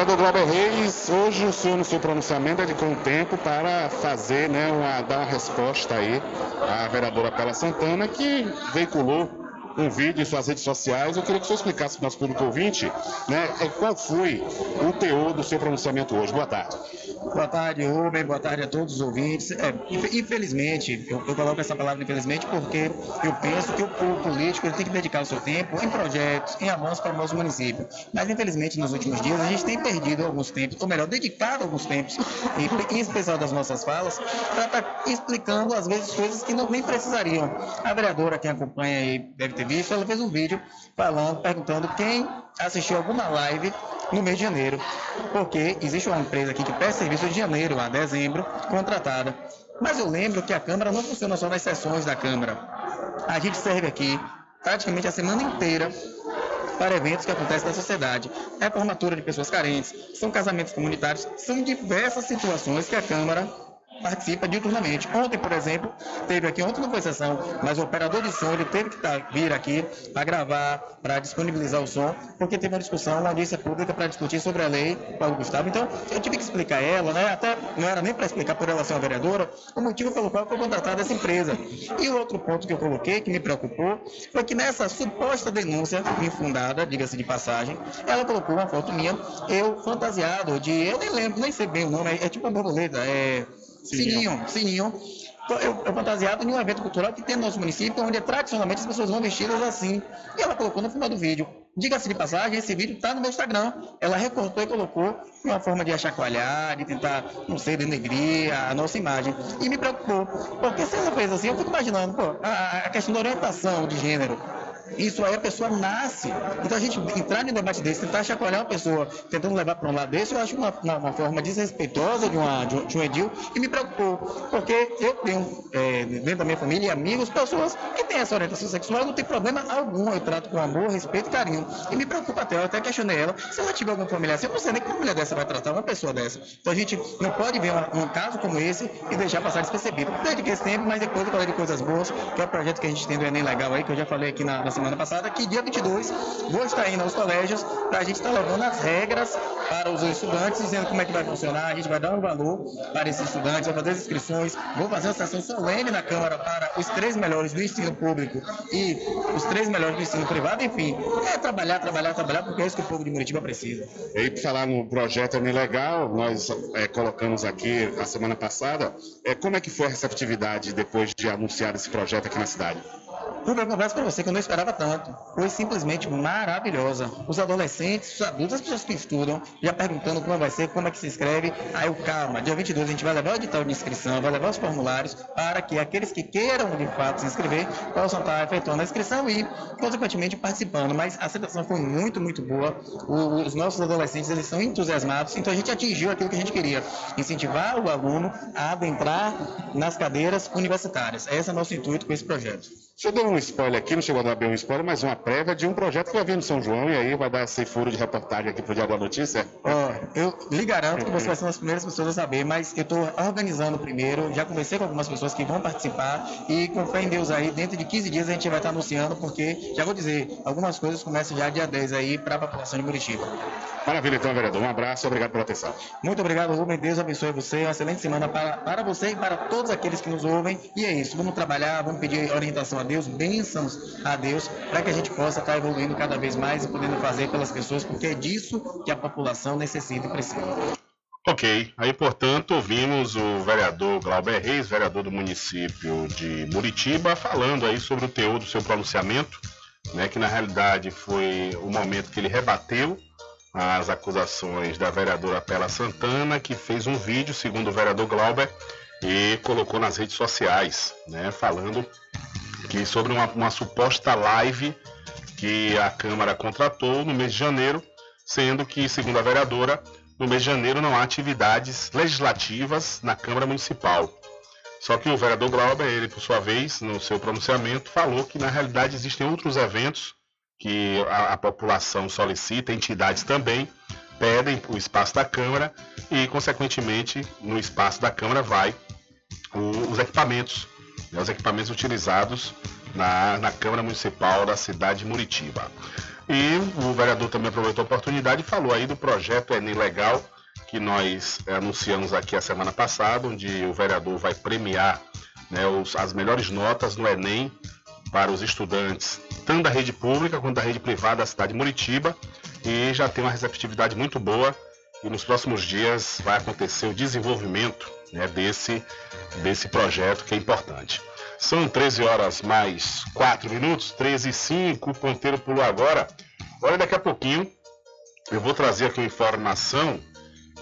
Vereador Glauber Reis, hoje o senhor no seu pronunciamento dedicou um tempo para fazer, né, uma, dar uma resposta aí à vereadora Pela Santana, que veiculou um vídeo em suas redes sociais. Eu queria que o senhor explicasse para o nosso público ouvinte né, é, qual foi o teor do seu pronunciamento hoje. Boa tarde. Boa tarde, Rubem. Boa tarde a todos os ouvintes. É, infelizmente, eu, eu, coloco essa palavra infelizmente porque eu penso que o, o político tem que dedicar o seu tempo em projetos, em avanços para o nosso município. Mas, infelizmente, nos últimos dias, a gente tem perdido alguns tempos, ou melhor, dedicado alguns tempos, em, em especial das nossas falas, para estar explicando, às vezes, coisas que não, nem precisariam. A vereadora, quem acompanha aí, deve ter visto, ela fez um vídeo falando, perguntando quem assistiu alguma live no mês de janeiro, porque existe uma empresa aqui que presta serviço de janeiro a dezembro, contratada. Mas eu lembro que a Câmara não funciona só nas sessões da Câmara. A gente serve aqui praticamente a semana inteira para eventos que acontecem na sociedade. É formatura de pessoas carentes, são casamentos comunitários, são diversas situações que a Câmara participa diuturnamente. Ontem, por exemplo, teve aqui, ontem não foi sessão, mas o operador de som ele teve que tá, vir aqui para gravar, para disponibilizar o som, porque teve uma discussão na audiência pública para discutir sobre a lei Paulo Gustavo. Então, eu tive que explicar ela, né? Até não era nem para explicar por relação à vereadora, o motivo pelo qual foi contratada essa empresa. E o outro ponto que eu coloquei, que me preocupou, foi que nessa suposta denúncia infundada, diga-se de passagem, ela colocou uma foto minha, eu fantasiado de, eu nem lembro, nem sei bem o nome, é, é tipo uma borboleta, é Sininho, sininho. Eu, eu fantasiado em um evento cultural que tem no nosso município, onde tradicionalmente as pessoas vão vestidas assim. E ela colocou no final do vídeo. Diga-se de passagem, esse vídeo está no meu Instagram. Ela recortou e colocou uma forma de achacoalhar, de tentar, não sei, denegrir a nossa imagem. E me preocupou, porque se ela fez assim, eu fico imaginando, pô, a, a questão da orientação de gênero isso aí a pessoa nasce. Então a gente entrar em debate desse, tentar chacoalhar uma pessoa, tentando levar para um lado desse, eu acho uma, uma, uma forma desrespeitosa de, uma, de, um, edil e me preocupou. Porque eu tenho, é, dentro da minha família amigos, pessoas que têm essa orientação sexual, não tem problema algum. Eu trato com amor, respeito e carinho. E me preocupa até, eu até questionei ela, se ela tiver algum familiar assim, eu não sei nem como uma mulher dessa vai tratar uma pessoa dessa. Então a gente não pode ver um, um caso como esse e deixar passar despercebido. Dediquei esse tempo, mas depois eu falei de coisas boas, que é o projeto que a gente tem do Enem Legal aí, que eu já falei aqui na, na semana passada, que dia 22 vou estar indo aos colégios para a gente estar tá levando as regras para os estudantes, dizendo como é que vai funcionar. A gente vai dar um valor para esses estudantes, vai fazer as inscrições, vou fazer uma sessão solene na Câmara para os três melhores do ensino público e os três melhores do ensino privado. Enfim, é trabalhar, trabalhar, trabalhar, porque é isso que o povo de Muritiba precisa. E para falar no projeto é Legal, nós é, colocamos aqui a semana passada, é, como é que foi a receptividade depois de anunciar esse projeto aqui na cidade? Rubem, eu confesso para você que eu não esperava tanto. Foi simplesmente maravilhosa. Os adolescentes, os adultos, as pessoas que estudam, já perguntando como vai ser, como é que se inscreve. Aí o calma, dia 22 a gente vai levar o edital de inscrição, vai levar os formulários para que aqueles que queiram de fato se inscrever possam estar efetuando a inscrição e, consequentemente, participando. Mas a aceitação foi muito, muito boa. O, os nossos adolescentes, eles são entusiasmados, então a gente atingiu aquilo que a gente queria, incentivar o aluno a adentrar nas cadeiras universitárias. Esse é o nosso intuito com esse projeto. Você deu um spoiler aqui, não chegou a dar bem um spoiler, mas uma prévia de um projeto que vai vir no São João e aí vai dar esse furo de reportagem aqui pro Diário da Notícia? Ó, eu lhe garanto que você vai ser uma das primeiras pessoas a saber, mas eu estou organizando primeiro, já conversei com algumas pessoas que vão participar e com fé em Deus aí, dentro de 15 dias a gente vai estar anunciando, porque, já vou dizer, algumas coisas começam já dia 10 aí para a população de Muritiba. Maravilha, então, vereador. Um abraço e obrigado pela atenção. Muito obrigado, Rubem. Deus abençoe você. Uma excelente semana para, para você e para todos aqueles que nos ouvem. E é isso. Vamos trabalhar, vamos pedir orientação Deus, bênçãos a Deus, para que a gente possa estar evoluindo cada vez mais e podendo fazer pelas pessoas, porque é disso que a população necessita e precisa. Ok, aí portanto ouvimos o vereador Glauber Reis, vereador do município de Muritiba, falando aí sobre o teor do seu pronunciamento, né, que na realidade foi o momento que ele rebateu as acusações da vereadora Pela Santana, que fez um vídeo, segundo o vereador Glauber, e colocou nas redes sociais, né, falando que sobre uma, uma suposta live que a Câmara contratou no mês de janeiro, sendo que, segundo a vereadora, no mês de janeiro não há atividades legislativas na Câmara Municipal. Só que o vereador Glauber, ele por sua vez, no seu pronunciamento, falou que na realidade existem outros eventos que a, a população solicita, entidades também, pedem o espaço da Câmara e, consequentemente, no espaço da Câmara vai o, os equipamentos, né, os equipamentos utilizados na, na Câmara Municipal da cidade de Muritiba. E o vereador também aproveitou a oportunidade e falou aí do projeto Enem Legal, que nós anunciamos aqui a semana passada, onde o vereador vai premiar né, os, as melhores notas no Enem para os estudantes, tanto da rede pública quanto da rede privada da cidade de Muritiba, e já tem uma receptividade muito boa. E nos próximos dias vai acontecer o desenvolvimento né, desse, desse projeto que é importante. São 13 horas mais 4 minutos, 13 e 5, o ponteiro pulou agora. Olha, daqui a pouquinho eu vou trazer aqui uma informação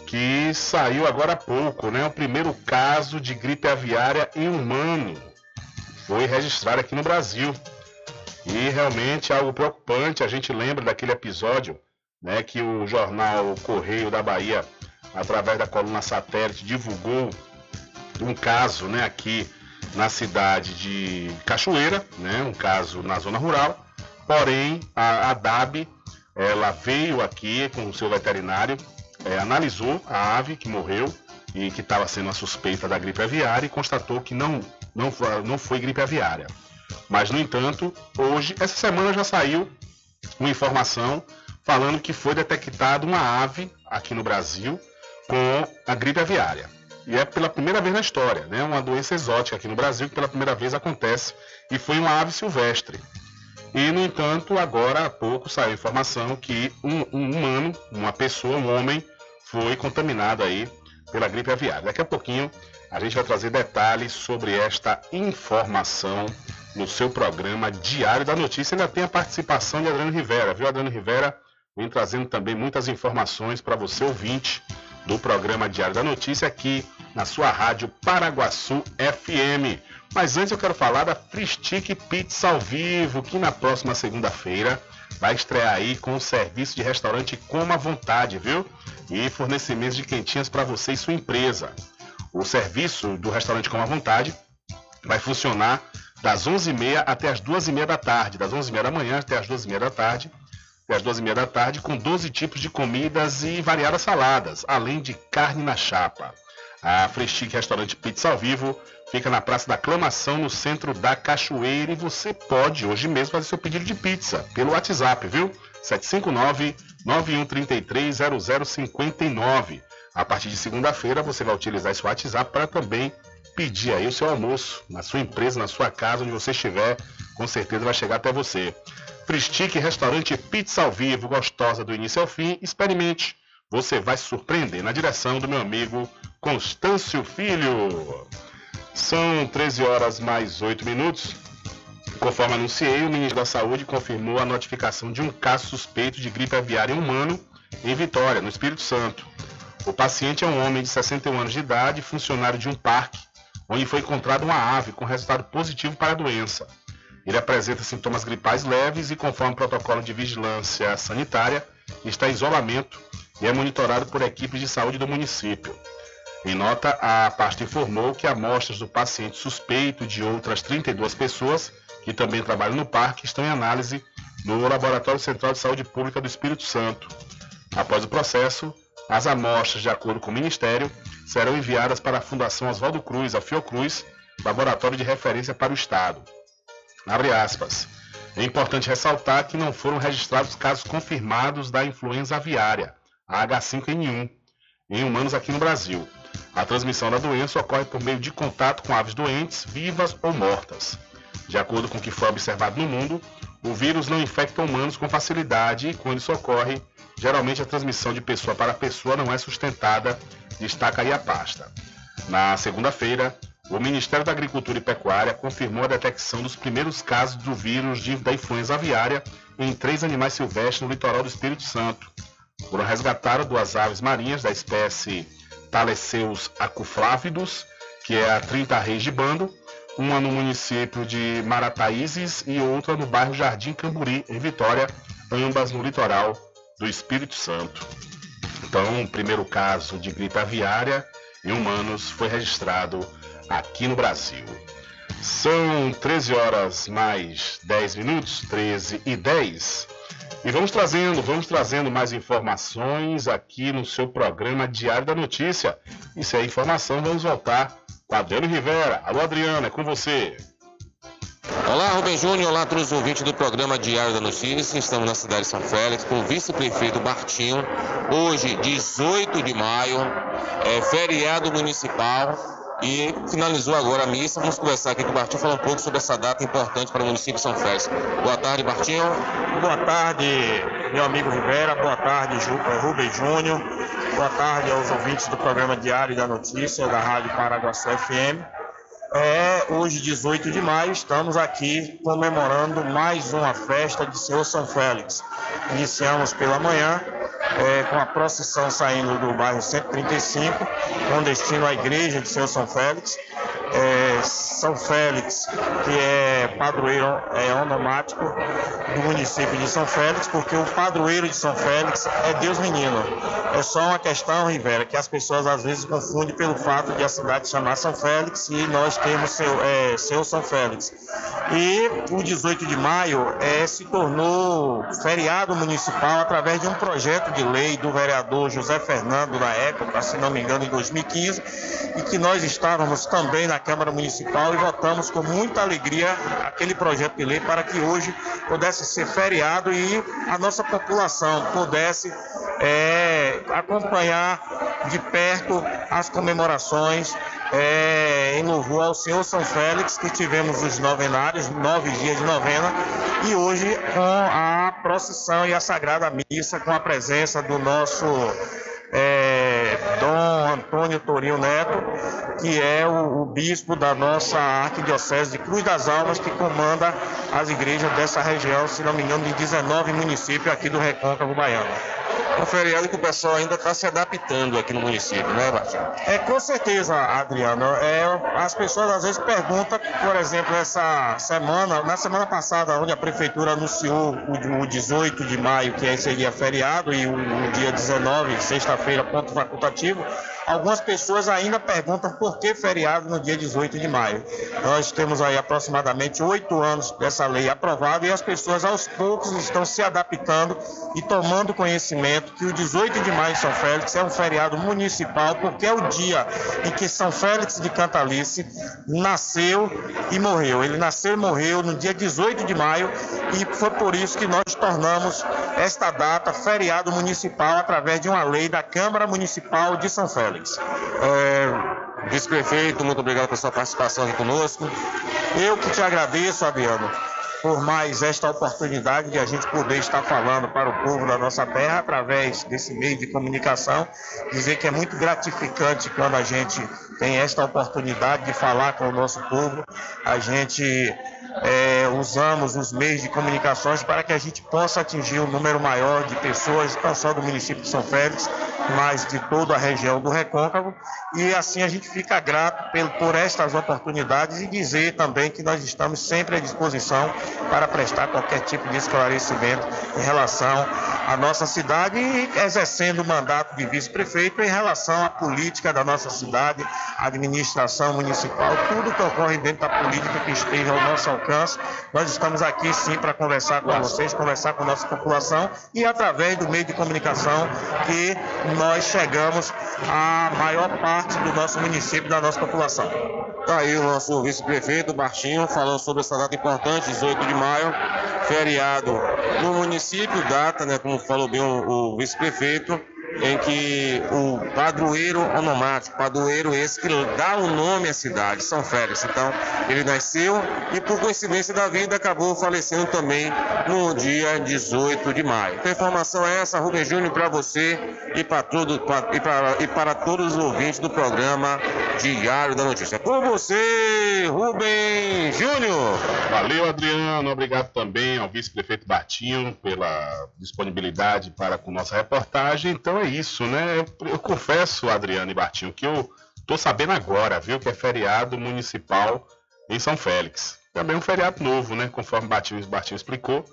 que saiu agora há pouco, né? O primeiro caso de gripe aviária em humano foi registrado aqui no Brasil. E realmente é algo preocupante. A gente lembra daquele episódio, né, que o jornal Correio da Bahia, através da coluna satélite, divulgou um caso, né, aqui na cidade de Cachoeira, né, um caso na zona rural. Porém, a, a DAB ela veio aqui com o seu veterinário, é, analisou a ave que morreu e que estava sendo a suspeita da gripe aviária e constatou que não, não, não foi gripe aviária. Mas, no entanto, hoje, essa semana já saiu uma informação falando que foi detectada uma ave aqui no Brasil com a gripe aviária. E é pela primeira vez na história, né? Uma doença exótica aqui no Brasil que pela primeira vez acontece e foi uma ave silvestre. E, no entanto, agora há pouco saiu informação que um, um humano, uma pessoa, um homem, foi contaminado aí pela gripe aviária. Daqui a pouquinho a gente vai trazer detalhes sobre esta informação no seu programa Diário da Notícia. Ainda tem a participação de Adriano Rivera, viu, Adriano Rivera? Vem trazendo também muitas informações para você ouvinte do programa Diário da Notícia aqui na sua rádio Paraguaçu FM. Mas antes eu quero falar da Fristic Pizza ao vivo, que na próxima segunda-feira vai estrear aí com o serviço de restaurante Coma à Vontade, viu? E fornecimentos de quentinhas para você e sua empresa. O serviço do restaurante Coma à Vontade vai funcionar das 11h30 até as 2h30 da tarde, das 11h30 da manhã até as 2h30 da tarde, até as 12h30 da tarde, com 12 tipos de comidas e variadas saladas, além de carne na chapa. A Frestique Restaurante Pizza ao Vivo fica na Praça da Aclamação, no centro da Cachoeira, e você pode hoje mesmo fazer seu pedido de pizza pelo WhatsApp, viu? 759-9133-0059. A partir de segunda-feira você vai utilizar esse WhatsApp para também pedir aí o seu almoço na sua empresa, na sua casa, onde você estiver, com certeza vai chegar até você. Fristique Restaurante Pizza ao Vivo, gostosa do início ao fim. Experimente, você vai se surpreender. Na direção do meu amigo Constâncio Filho. São 13 horas mais 8 minutos. Conforme anunciei, o ministro da Saúde confirmou a notificação de um caso suspeito de gripe aviária humano em Vitória, no Espírito Santo. O paciente é um homem de 61 anos de idade, funcionário de um parque, onde foi encontrada uma ave com resultado positivo para a doença. Ele apresenta sintomas gripais leves e, conforme o protocolo de vigilância sanitária, está em isolamento e é monitorado por equipes de saúde do município. Em nota, a pasta informou que amostras do paciente suspeito de outras 32 pessoas que também trabalham no parque estão em análise no Laboratório Central de Saúde Pública do Espírito Santo. Após o processo, as amostras, de acordo com o Ministério, serão enviadas para a Fundação Oswaldo Cruz, a Fiocruz, laboratório de referência para o Estado. Abre aspas. É importante ressaltar que não foram registrados casos confirmados da influenza aviária, a H5N1, em humanos aqui no Brasil. A transmissão da doença ocorre por meio de contato com aves doentes, vivas ou mortas. De acordo com o que foi observado no mundo, o vírus não infecta humanos com facilidade e, quando isso ocorre, geralmente a transmissão de pessoa para pessoa não é sustentada, destaca aí a pasta. Na segunda-feira, o Ministério da Agricultura e Pecuária confirmou a detecção dos primeiros casos do vírus de, da influenza aviária em três animais silvestres no litoral do Espírito Santo. Foram resgatadas duas aves marinhas da espécie Thalesseus acuflávidos, que é a 30 reis de bando, uma no município de Marataízes e outra no bairro Jardim Camburi, em Vitória, ambas no litoral do Espírito Santo. Então, o primeiro caso de gripe aviária em humanos foi registrado aqui no Brasil. São 13 horas mais 10 minutos, 13 e 10. E vamos trazendo, vamos trazendo mais informações aqui no seu programa Diário da Notícia. E se é informação, vamos voltar com Adriano Rivera. Alô, Adriano, é com você. Olá, Rubem Júnior, olá todos os ouvintes do programa Diário da Notícia. Estamos na cidade de São Félix com o vice-prefeito Bartinho. Hoje, 18 de maio, é feriado municipal e finalizou agora a missa. Vamos conversar aqui com o Bartinho, falar um pouco sobre essa data importante para o município de São Félix. Boa tarde, Bartinho. Boa tarde, meu amigo Rivera. Boa tarde, eh, Rubem Júnior. Boa tarde aos ouvintes do programa Diário da Notícia da Rádio Paraguaçu FM. É, hoje, 18 de maio, estamos aqui comemorando mais uma festa de Senhor São Félix. Iniciamos pela manhã é, com a procissão saindo do bairro 135, com destino à igreja de Senhor São Félix. É, São Félix, que é padroeiro é, onomático do município de São Félix, porque o padroeiro de São Félix é Deus Menino. É só uma questão, Rivera, que as pessoas às vezes confundem pelo fato de a cidade chamar São Félix e nós temos seu, é, seu São Félix. E o 18 de maio é, se tornou feriado municipal através de um projeto de lei do vereador José Fernando, na época, se não me engano, em 2015, e que nós estávamos também na Câmara Municipal e votamos com muita alegria aquele projeto de lei para que hoje pudesse ser feriado e a nossa população pudesse é, acompanhar de perto as comemorações é, em louvor ao Senhor São Félix, que tivemos os novenários, nove dias de novena, e hoje com a procissão e a Sagrada Missa, com a presença do nosso é, Dom Antônio Torinho Neto, que é o, o bispo da nossa arquidiocese de Cruz das Almas, que comanda as igrejas dessa região, se não me engano, de 19 municípios aqui do Recôncavo Baiano. Um feriado que o pessoal ainda está se adaptando aqui no município, né, Bartinho? É, com certeza, Adriano. É, as pessoas às vezes perguntam, por exemplo, essa semana, na semana passada, onde a prefeitura anunciou o, o 18 de maio, que seria feriado, e o, o dia 19, sexta-feira, ponto facultativo, algumas pessoas ainda perguntam por que feriado no dia 18 de maio. Nós temos aí aproximadamente oito anos dessa lei aprovada e as pessoas aos poucos estão se adaptando e tomando conhecimento que o 18 de maio São Félix é um feriado municipal porque é o dia em que São Félix de Cantalice nasceu e morreu. Ele nasceu e morreu no dia 18 de maio e foi por isso que nós tornamos esta data feriado municipal através de uma lei da Câmara Municipal de São Félix. É, Vice-prefeito, muito obrigado pela sua participação aqui conosco. Eu que te agradeço, Adriano, por mais esta oportunidade de a gente poder estar falando para o povo da nossa terra através desse meio de comunicação. Dizer que é muito gratificante quando a gente tem esta oportunidade de falar com o nosso povo. A gente é, usamos os meios de comunicações para que a gente possa atingir um número maior de pessoas, não só do município de São Félix, mas de toda a região do Recôncavo. E assim a gente fica grato por, estas oportunidades e dizer também que nós estamos sempre à disposição para prestar qualquer tipo de esclarecimento em relação à nossa cidade e exercendo o mandato de vice-prefeito em relação à política da nossa cidade, administração municipal, tudo que ocorre dentro da política que esteja ao nosso alcance. Nós estamos aqui sim para conversar com vocês, conversar com a nossa população e através do meio de comunicação que nós chegamos à maior parte do nosso município, da nossa população. Tá aí o nosso vice-prefeito, Bartinho, falando sobre essa data importante, 18 de maio, feriado no município, data, né, como falou bem o, o vice-prefeito, em que o padroeiro onomático, padroeiro esse que dá o nome à cidade, São Félix. Então, ele nasceu e, por coincidência da vida, acabou falecendo também no dia 18 de maio. Então, informação é essa, Rubem Júnior, para você e para, todo, e, e para todos os ouvintes do programa Diário da Notícia. Com você, Rubem Júnior. Valeu, Adriano. Obrigado também ao vice-prefeito Batinho pela disponibilidade para com nossa reportagem. Então é isso, né? Eu, eu confesso, Adriano e Batinho, que eu tô sabendo agora, viu, que é feriado municipal em São Félix. Também um feriado novo, né? Conforme Batinho, Batinho explicou.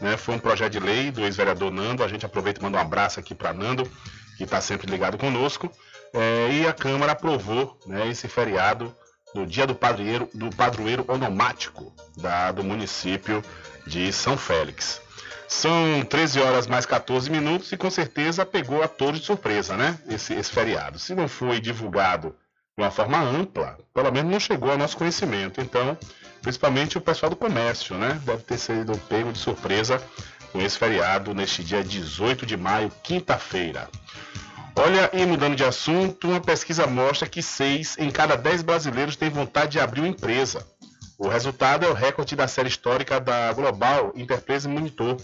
Né? Foi um projeto de lei do ex-vereador Nando. A gente aproveita e manda um abraço aqui para Nando, que está sempre ligado conosco. É, e a Câmara aprovou né, esse feriado no dia do padroeiro, do padroeiro onomático da, do município de São Félix. São 13 horas mais 14 minutos e com certeza pegou a todos de surpresa, né? Esse, esse feriado. Se não foi divulgado de uma forma ampla, pelo menos não chegou ao nosso conhecimento. Então, principalmente o pessoal do comércio, né? Deve ter sido pego de surpresa com esse feriado neste dia 18 de maio, quinta-feira. Olha, e mudando de assunto, uma pesquisa mostra que 6 em cada 10 brasileiros têm vontade de abrir uma empresa. O resultado é o recorde da série histórica da Global Enterprise Monitor.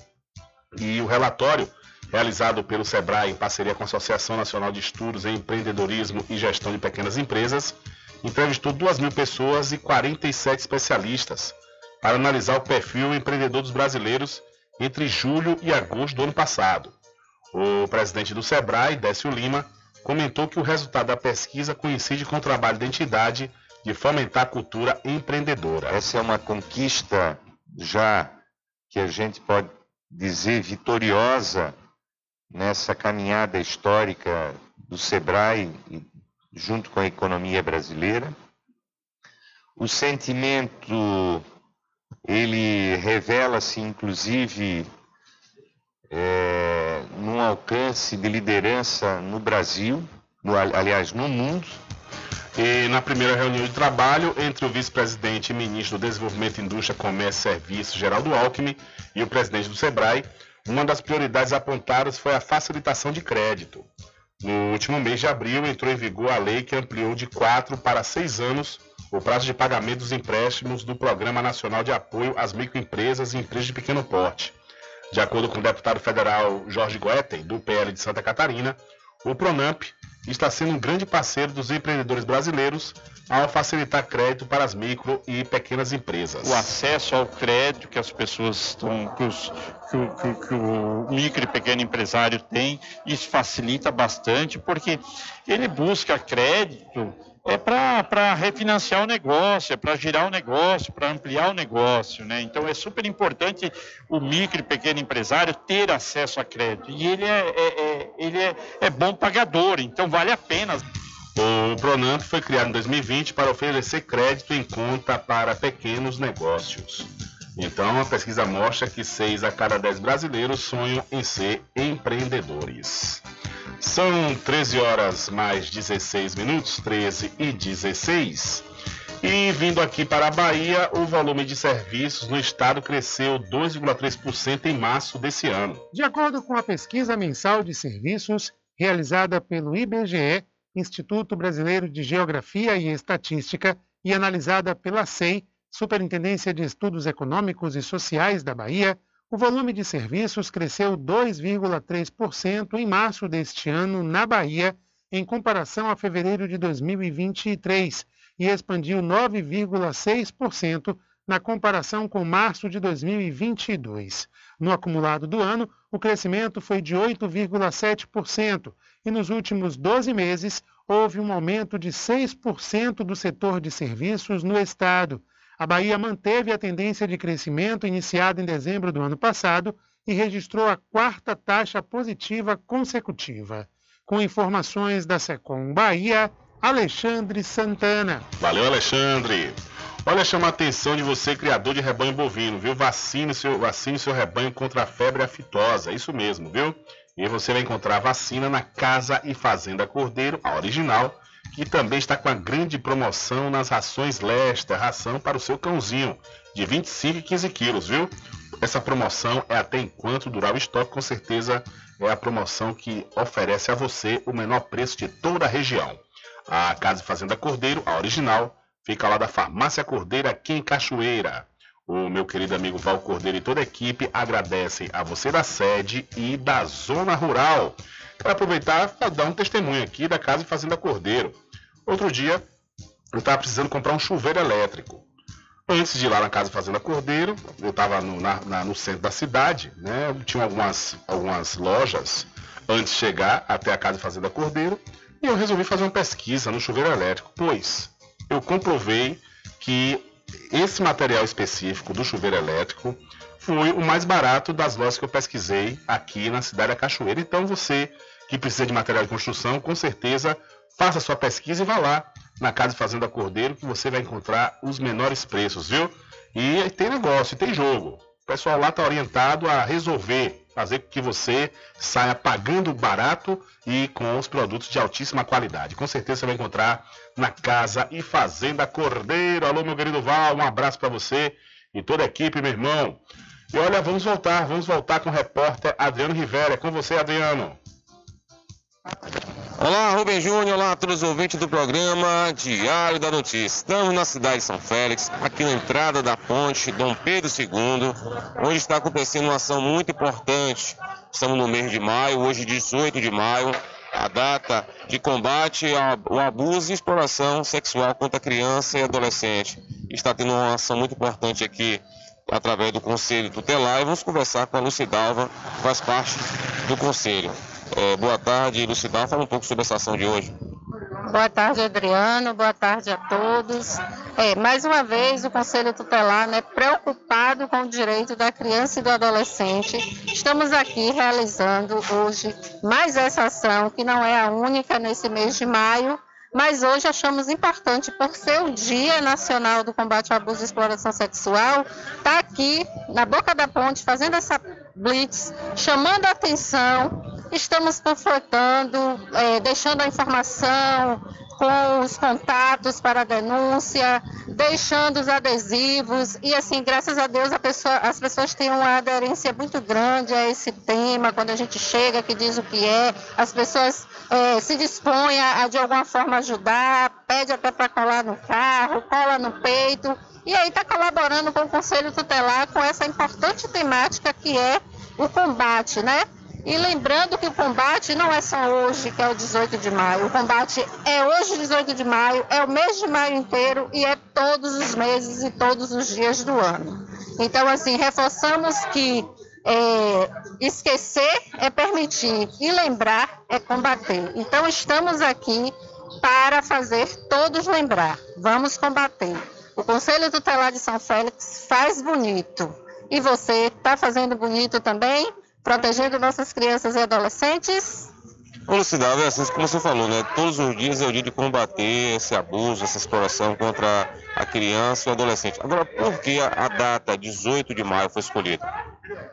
E o relatório, realizado pelo SEBRAE em parceria com a Associação Nacional de Estudos em Empreendedorismo e Gestão de Pequenas Empresas, entrevistou 2 mil pessoas e 47 especialistas para analisar o perfil empreendedor dos brasileiros entre julho e agosto do ano passado. O presidente do SEBRAE, Décio Lima, comentou que o resultado da pesquisa coincide com o trabalho da entidade de fomentar a cultura empreendedora. Essa é uma conquista já que a gente pode dizer vitoriosa nessa caminhada histórica do Sebrae junto com a economia brasileira. O sentimento ele revela-se inclusive é, num alcance de liderança no Brasil, no, aliás, no mundo. E na primeira reunião de trabalho entre o vice-presidente e ministro do Desenvolvimento, Indústria, Comércio e Serviços, Geraldo Alckmin, e o presidente do SEBRAE, uma das prioridades apontadas foi a facilitação de crédito. No último mês de abril, entrou em vigor a lei que ampliou de quatro para seis anos o prazo de pagamento dos empréstimos do Programa Nacional de Apoio às Microempresas e Empresas de Pequeno Porte. De acordo com o deputado federal Jorge Goetten, do PL de Santa Catarina, o Pronamp está sendo um grande parceiro dos empreendedores brasileiros ao facilitar crédito para as micro e pequenas empresas. O acesso ao crédito que as pessoas estão, que, os, que, que, que o micro e pequeno empresário tem, isso facilita bastante, porque ele busca crédito é para refinanciar o negócio, é para girar o negócio, para ampliar o negócio, né? Então é super importante o micro e pequeno empresário ter acesso a crédito. E ele é, é, é ele é, é, bom pagador, então vale a pena. O Pronamp foi criado em 2020 para oferecer crédito em conta para pequenos negócios. Então, a pesquisa mostra que 6 a cada 10 brasileiros sonham em ser empreendedores. São 13 horas mais 16 minutos, 13 e 16. E vindo aqui para a Bahia, o volume de serviços no estado cresceu 2,3% em março desse ano. De acordo com a pesquisa mensal de serviços realizada pelo IBGE, Instituto Brasileiro de Geografia e Estatística, e analisada pela SEI, Superintendência de Estudos Econômicos e Sociais da Bahia, o volume de serviços cresceu 2,3% em março deste ano na Bahia, em comparação a fevereiro de 2023, e expandiu 9,6% na comparação com março de 2022. No acumulado do ano, o crescimento foi de 8,7%, e nos últimos 12 meses houve um aumento de 6% do setor de serviços no estado a Bahia manteve a tendência de crescimento iniciada em dezembro do ano passado e registrou a quarta taxa positiva consecutiva. Com informações da Secom Bahia, Alexandre Santana. Valeu, Alexandre. Olha, chama a atenção de você, criador de rebanho bovino, viu? Vacine seu, vacine seu rebanho contra a febre aftosa, isso mesmo, viu? E você vai encontrar a vacina na Casa e Fazenda Cordeiro, a original, que também está com a grande promoção nas rações Lester, ração para o seu cãozinho, de 25 e 15 quilos, viu? Essa promoção é até enquanto durar o estoque, com certeza é a promoção que oferece a você o menor preço de toda a região. A Casa Fazenda Cordeiro, a original, fica lá da Farmácia Cordeiro, aqui em Cachoeira. O meu querido amigo Val Cordeiro e toda a equipe agradecem a você da sede e da zona rural. Quero aproveitar para dar um testemunho aqui da Casa Fazenda Cordeiro. Outro dia, eu estava precisando comprar um chuveiro elétrico. Antes de ir lá na Casa Fazenda Cordeiro, eu estava no, no, centro da cidade, né? Tinha algumas, algumas lojas antes de chegar até a Casa Fazenda Cordeiro. E eu resolvi fazer uma pesquisa no chuveiro elétrico, pois eu comprovei que esse material específico do chuveiro elétrico foi o mais barato das lojas que eu pesquisei aqui na cidade da Cachoeira. Então você que precisa de material de construção, com certeza faça sua pesquisa e vá lá na Casa Fazenda Cordeiro que você vai encontrar os menores preços, viu? E tem negócio, tem jogo. O pessoal lá está orientado a resolver, fazer com que você saia pagando barato e com os produtos de altíssima qualidade. Com certeza você vai encontrar na Casa e Fazenda Cordeiro. Alô, meu querido Val, um abraço para você e toda a equipe, meu irmão. E olha, vamos voltar, vamos voltar com o repórter Adriano Rivera. É com você, Adriano. Olá, Rubem Júnior, olá a todos os ouvintes do programa Diário da Notícia. Estamos na cidade de São Félix, aqui na entrada da ponte Dom Pedro II, onde está acontecendo uma ação muito importante. Estamos no mês de maio, hoje 18 de maio, a data de combate ao abuso e exploração sexual contra criança e adolescente. Está tendo uma ação muito importante aqui através do Conselho Tutelar e vamos conversar com a Lucidalva, que faz parte do Conselho. É, boa tarde, Lucidalva. Fala um pouco sobre essa ação de hoje. Boa tarde, Adriano. Boa tarde a todos. É, mais uma vez, o Conselho Tutelar, né, preocupado com o direito da criança e do adolescente, estamos aqui realizando hoje mais essa ação, que não é a única nesse mês de maio, mas hoje achamos importante, por ser o Dia Nacional do Combate ao Abuso e Exploração Sexual, estar tá aqui na boca da ponte fazendo essa blitz, chamando a atenção. Estamos confortando, é, deixando a informação, com os contatos para denúncia, deixando os adesivos. E assim, graças a Deus, a pessoa, as pessoas têm uma aderência muito grande a esse tema, quando a gente chega que diz o que é, as pessoas é, se dispõem a, a de alguma forma ajudar, pede até para colar no carro, cola no peito, e aí está colaborando com o Conselho Tutelar com essa importante temática que é o combate, né? E lembrando que o combate não é só hoje, que é o 18 de maio. O combate é hoje, 18 de maio, é o mês de maio inteiro e é todos os meses e todos os dias do ano. Então, assim, reforçamos que é, esquecer é permitir e lembrar é combater. Então, estamos aqui para fazer todos lembrar. Vamos combater. O Conselho Tutelar de São Félix faz bonito. E você está fazendo bonito também? Protegendo nossas crianças e adolescentes. Velocidade, é assim como você falou, né? Todos os dias é o dia de combater esse abuso, essa exploração contra a criança e o adolescente. Agora, por que a data 18 de maio foi escolhida?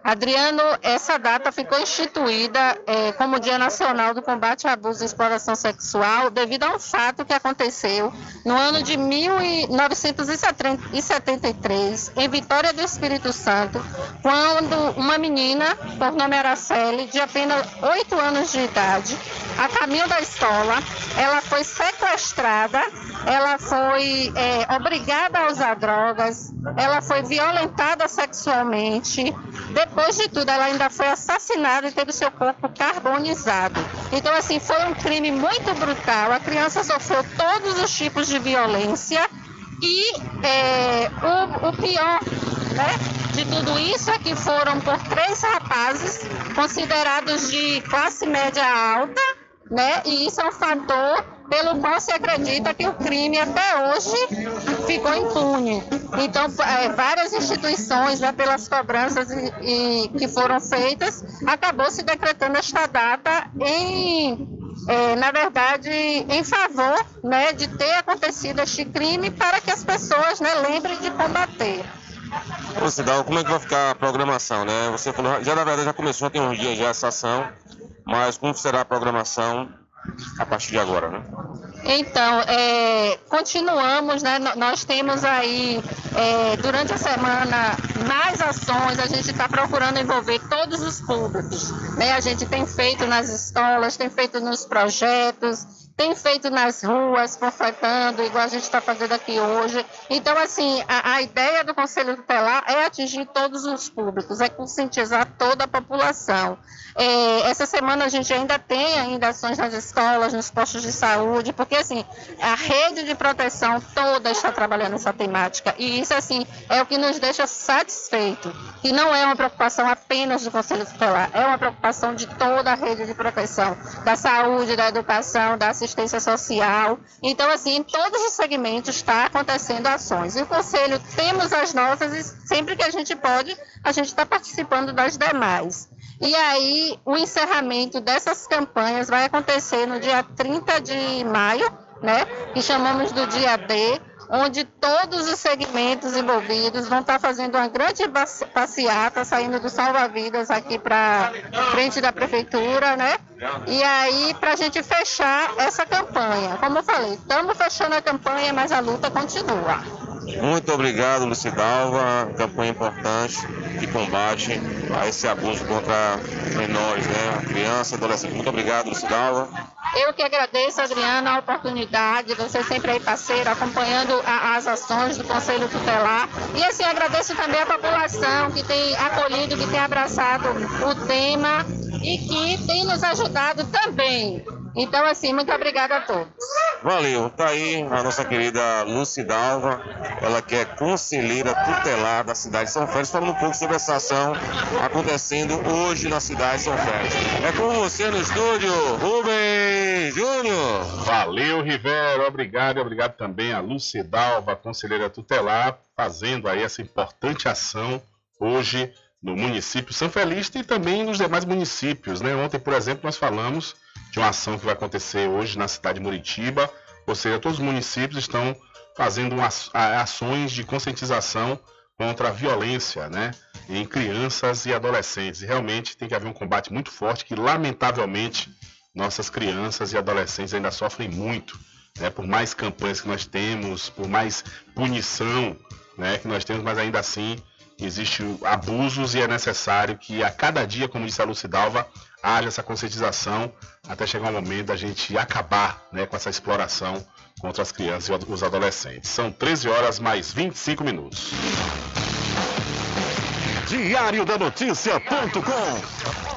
Adriano, essa data ficou instituída é, como Dia Nacional do Combate ao Abuso e Exploração Sexual devido a um fato que aconteceu no ano de 1973, em Vitória do Espírito Santo, quando uma menina, por nome Araceli, de apenas 8 anos de idade, a caminho da escola, ela foi sequestrada, ela foi é, obrigada a usar drogas, ela foi violentada sexualmente, depois de tudo, ela ainda foi assassinada e teve seu corpo carbonizado. Então, assim, foi um crime muito brutal. A criança sofreu todos os tipos de violência e é, o, o pior né, de tudo isso é que foram por três rapazes considerados de classe média alta, né? E isso é um fator pelo qual se acredita que o crime até hoje ficou impune. Então, é, várias instituições, né, pelas cobranças e, e, que foram feitas, acabou se decretando esta data em, é, na verdade, em favor né, de ter acontecido este crime para que as pessoas né, lembrem de combater. Ô Cidão, como é que vai ficar a programação, né? Você falou, já na verdade já começou, tem uns dias já essa ação, mas como será a programação a partir de agora, né? Então, é, continuamos, né? Nós temos aí, é, durante a semana, mais ações, a gente está procurando envolver todos os públicos. Né? A gente tem feito nas escolas, tem feito nos projetos, tem feito nas ruas, panfletando, igual a gente está fazendo aqui hoje. Então, assim, a, a, ideia do Conselho Tutelar é atingir todos os públicos, é conscientizar toda a população. É, essa semana a gente ainda tem ainda ações nas escolas, nos postos de saúde, porque, assim, a rede de proteção toda está trabalhando essa temática. E isso, assim, é o que nos deixa satisfeito. E não é uma preocupação apenas do Conselho Tutelar, é uma preocupação de toda a rede de proteção, da saúde, da educação, da assistência assistência social. Então, assim, em todos os segmentos está acontecendo ações. E o Conselho temos as nossas e sempre que a gente pode, a gente está participando das demais. E aí, o encerramento dessas campanhas vai acontecer no dia 30 de maio, né? Que chamamos do dia D, onde todos os segmentos envolvidos vão estar fazendo uma grande passeata, saindo do salva-vidas aqui para frente da prefeitura, né? E aí, para a gente fechar essa campanha. Como eu falei, estamos fechando a campanha, mas a luta continua. Muito obrigado, Lucidalva. Campanha importante de combate a esse abuso contra menores, né? Criança, adolescente. Muito obrigado, Lucidalva. Eu que agradeço, Adriana, a oportunidade, você sempre aí parceiro, acompanhando a, as ações do Conselho Tutelar. E assim, agradeço também a população que tem acolhido, que tem abraçado o tema e que tem nos ajudado também. Então, assim, muito obrigada a todos. Valeu. Tá aí a nossa querida Lucidalva, ela que é conselheira tutelar da cidade de São Félix, falando um pouco sobre essa ação acontecendo hoje na cidade de São Félix. É com você no estúdio, Rubem Júnior. Valeu, Rivero. Obrigado e obrigado também a Lucidalva, conselheira tutelar, fazendo aí essa importante ação hoje no município São Félix e também nos demais municípios. Né? Ontem, por exemplo, nós falamos de uma ação que vai acontecer hoje na cidade de Muritiba, ou seja, todos os municípios estão fazendo ações de conscientização contra a violência né, em crianças e adolescentes. E realmente tem que haver um combate muito forte que, lamentavelmente, nossas crianças e adolescentes ainda sofrem muito. Né, por mais campanhas que nós temos, por mais punição né, que nós temos, mas ainda assim existem abusos e é necessário que a cada dia, como disse a Lucidalva, haja essa conscientização até chegar o momento da gente acabar né, com essa exploração contra as crianças e os adolescentes. São 13 horas mais 25 minutos. Diário da Notícia.com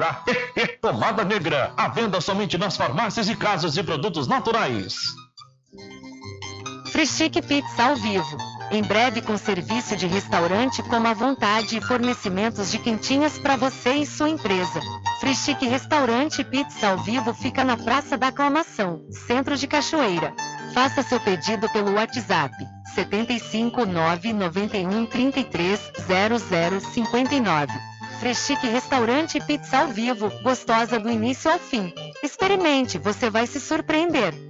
orar Pomada negra, à venda somente nas farmácias e casas de produtos naturais. Frischique Pizza ao vivo. Em breve com serviço de restaurante como a vontade e fornecimentos de quentinhas para você e sua empresa. Frischique Restaurante Pizza ao vivo fica na Praça da Aclamação, Centro de Cachoeira. Faça seu pedido pelo WhatsApp 75 991 33 0059. Freschique Restaurante e Pizza ao Vivo, gostosa do início ao fim. Experimente, você vai se surpreender.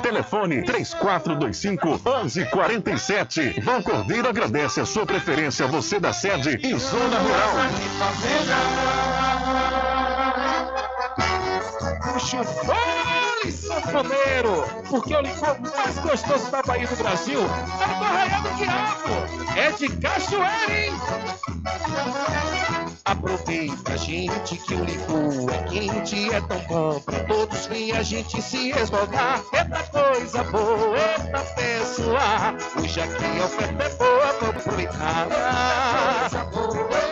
Telefone 3425 11 47. Val Cordeiro agradece a sua preferência, você da sede e Zona Rural. Puxa, sanfoneiro! Porque o licor mais gostoso da Bahia do Brasil é do Arraial do Diabo! É de cachoeira, hein? Aproveita, gente, que o licor é quente, é tão bom pra todos vir a gente se esmogar. Eita coisa boa, eita pessoa, hoje aqui a oferta é boa, vou aproveitar. Eita coisa boa,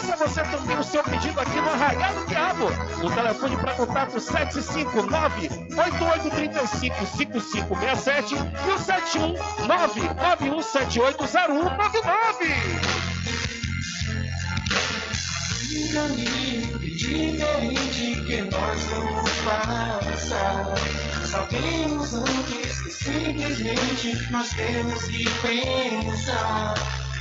Faça você também o seu pedido aqui no Arraial do Diabo. O telefone para contato 759-8835-5567 e o 719-9178-0199. Diferente que nós vamos passar. Sabemos antes que simplesmente nós temos que pensar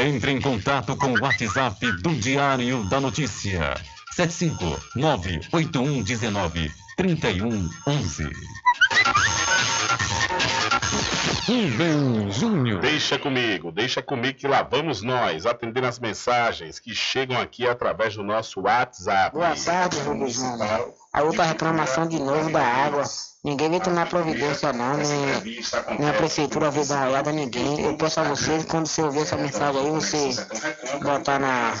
Entre em contato com o WhatsApp do Diário da Notícia. 759-8119-3111. Rubem Júnior. Deixa comigo, deixa comigo que lá vamos nós atendendo as mensagens que chegam aqui através do nosso WhatsApp. Boa tarde, Rubens Júnior. A outra reclamação de novo da água. Ninguém vai tomar providência não, nem, nem a prefeitura veio dar olhada ninguém. Eu peço a vocês, quando você ouvir essa mensagem aí, você botar na,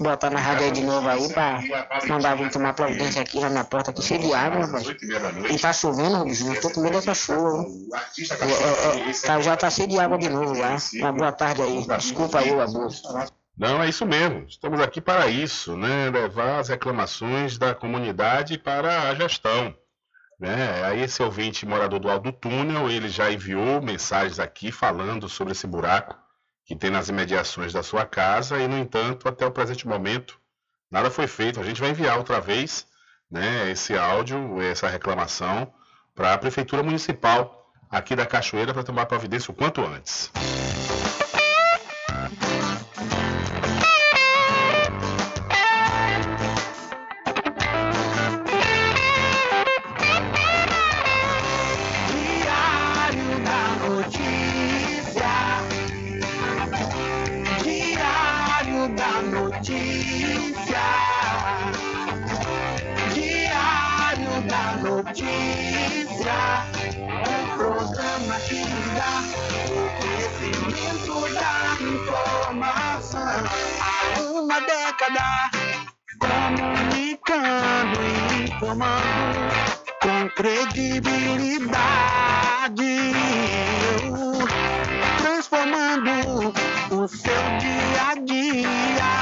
botar na rádio aí de novo aí pra mandar vir tomar providência aqui na minha porta, aqui cheio de água, rapaz. E tá chovendo, Júnior, tô com medo dessa chuva. tá, já tá cheio de água de novo lá. Uma boa tarde aí. Desculpa aí o abuso. Não, é isso mesmo. Estamos aqui para isso, né? Levar as reclamações da comunidade para a gestão. Né? Aí esse ouvinte morador do Alto Túnel, ele já enviou mensagens aqui falando sobre esse buraco que tem nas imediações da sua casa e, no entanto, até o presente momento, nada foi feito. A gente vai enviar outra vez né, esse áudio, essa reclamação, para a Prefeitura Municipal aqui da Cachoeira para tomar providência o quanto antes. Década comunicando e informando com credibilidade, transformando o seu dia a dia,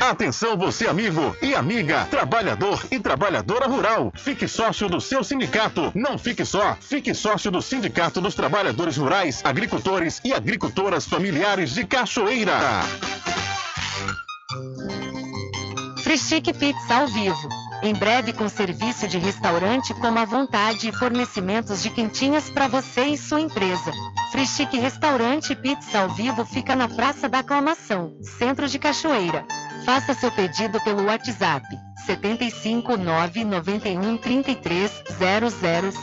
Atenção você amigo e amiga, trabalhador e trabalhadora rural. Fique sócio do seu sindicato. Não fique só, fique sócio do Sindicato dos Trabalhadores Rurais, Agricultores e Agricultoras Familiares de Cachoeira. Frischique Pizza ao vivo. Em breve com serviço de restaurante como à vontade e fornecimentos de quentinhas para você e sua empresa. Frischique Restaurante Pizza ao vivo fica na Praça da Aclamação, Centro de Cachoeira. Faça seu pedido pelo WhatsApp 75 991 33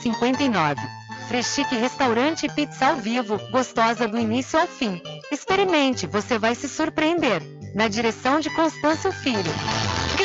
0059. Freschique Restaurante e Pizza ao vivo, gostosa do início ao fim. Experimente, você vai se surpreender. Na direção de Constâncio Filho.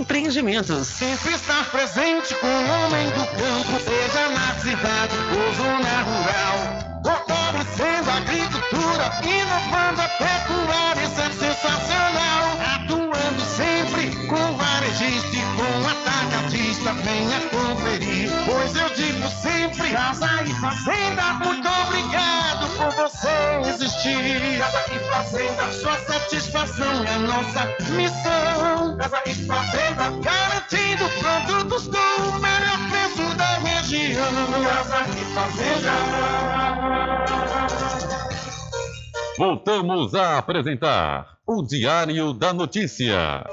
Empreendimentos. Sempre estar presente com o homem do campo, seja na cidade ou zona rural. Fortalecendo a agricultura, inovando a pecuária, isso é sensacional. Atuando sempre com varejista e com atacadista, venha conferir. Sempre, casa e fazenda, muito obrigado por você existir. Casa e fazenda, sua satisfação é nossa missão. Casa e fazenda, garantindo produtos com o melhor preço da região. Casa e fazenda. Voltamos a apresentar o Diário da Notícia.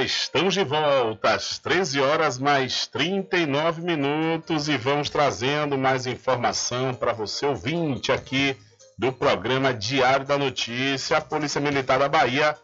Estamos de volta às 13 horas mais 39 minutos e vamos trazendo mais informação para você ouvinte aqui do programa Diário da Notícia. A Polícia Militar da Bahia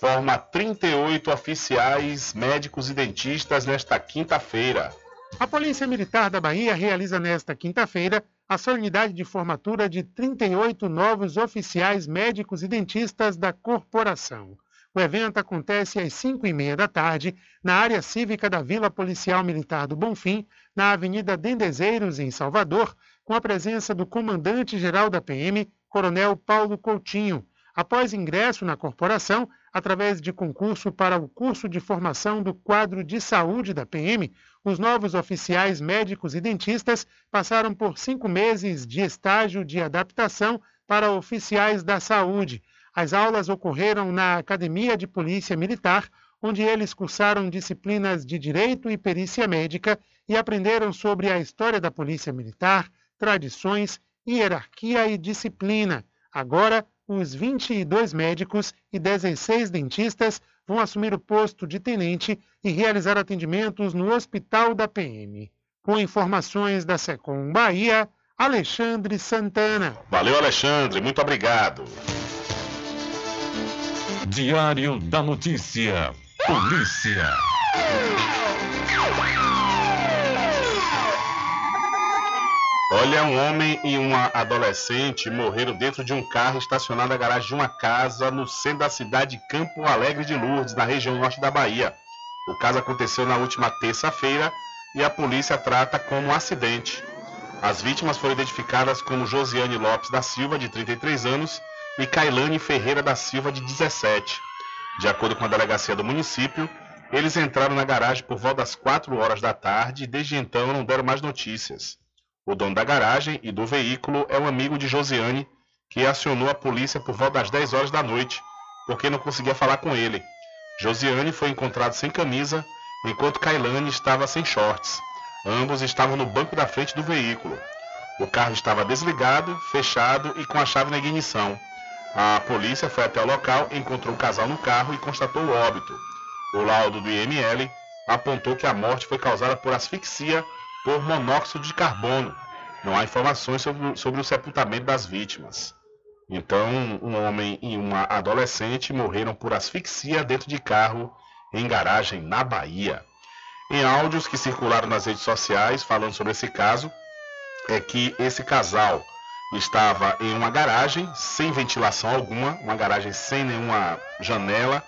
forma 38 oficiais médicos e dentistas nesta quinta-feira. A Polícia Militar da Bahia realiza nesta quinta-feira a solenidade de formatura de 38 novos oficiais médicos e dentistas da corporação. O evento acontece às 5 e meia da tarde na área cívica da Vila Policial Militar do Bonfim, na Avenida Dendezeiros, em Salvador, com a presença do comandante-geral da PM, Coronel Paulo Coutinho. Após ingresso na corporação, através de concurso para o curso de formação do quadro de saúde da PM, Os novos oficiais médicos e dentistas passaram por cinco meses de estágio de adaptação para oficiais da saúde. As aulas ocorreram na Academia de Polícia Militar, onde eles cursaram disciplinas de Direito e Perícia Médica e aprenderam sobre a história da Polícia Militar, tradições, hierarquia e disciplina. Agora, os 22 médicos e 16 dentistas vão assumir o posto de tenente e realizar atendimentos no Hospital da PM. Com informações da Secom Bahia, Alexandre Santana. Valeu, Alexandre, muito obrigado. Diário da Notícia. Polícia. Olha, um homem e uma adolescente morreram dentro de um carro estacionado na garagem de uma casa no centro da cidade de Campo Alegre de Lourdes, na região norte da Bahia. O caso aconteceu na última terça-feira e a polícia trata como um acidente. As vítimas foram identificadas como Josiane Lopes da Silva, de 33 anos, e Cailane Ferreira da Silva, de 17. De acordo com a delegacia do município, eles entraram na garagem por volta das 4 horas da tarde e desde então não deram mais notícias. O dono da garagem e do veículo é um amigo de Josiane, que acionou a polícia por volta das 10 horas da noite, porque não conseguia falar com ele. Josiane foi encontrado sem camisa, enquanto Kailane estava sem shorts. Ambos estavam no banco da frente do veículo. O carro estava desligado, fechado e com a chave na ignição. A polícia foi até o local, encontrou o casal no carro e constatou o óbito. O laudo do IML apontou que a morte foi causada por asfixia por monóxido de carbono. Não há informações sobre, sobre o sepultamento das vítimas. Então, um homem e uma adolescente morreram por asfixia dentro de carro em garagem na Bahia. Em áudios que circularam nas redes sociais falando sobre esse caso, é que esse casal estava em uma garagem sem ventilação alguma, uma garagem sem nenhuma janela,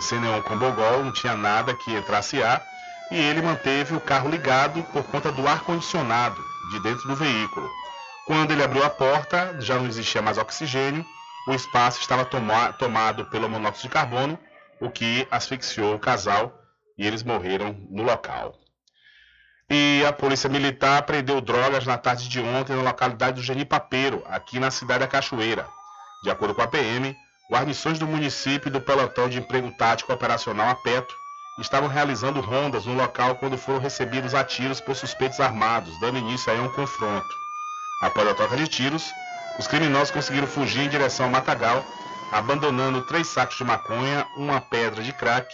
sem nenhum combogol, não tinha nada que entrasse ar, e ele manteve o carro ligado por conta do ar-condicionado de dentro do veículo. Quando ele abriu a porta, já não existia mais oxigênio, o espaço estava toma tomado pelo monóxido de carbono, o que asfixiou o casal e eles morreram no local. E a Polícia Militar prendeu drogas na tarde de ontem na localidade do Genipapeiro, aqui na cidade da Cachoeira. De acordo com a PM, guarnições do município e do pelotão de emprego tático operacional APETO estavam realizando rondas no local quando foram recebidos a tiros por suspeitos armados, dando início a um confronto. Após a troca de tiros, os criminosos conseguiram fugir em direção ao Matagal, abandonando três sacos de maconha, uma pedra de crack,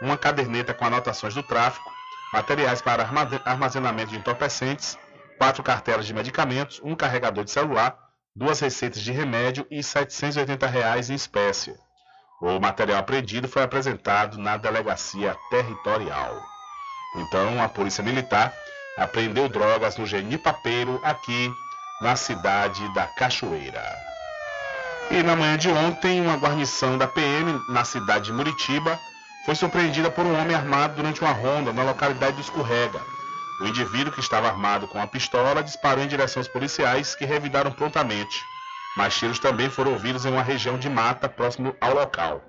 uma caderneta com anotações do tráfico, materiais para armazenamento de entorpecentes, quatro cartelas de medicamentos, um carregador de celular, duas receitas de remédio e 780 reais em espécie. O material apreendido foi apresentado na delegacia territorial. Então, a Polícia Militar apreendeu drogas no Genipapeiro, aqui na cidade da Cachoeira. E na manhã de ontem, uma guarnição da PM na cidade de Muritiba foi surpreendida por um homem armado durante uma ronda na localidade do Escorrega. O indivíduo que estava armado com a pistola disparou em direção aos policiais, que revidaram prontamente mas tiros também foram ouvidos em uma região de mata próximo ao local.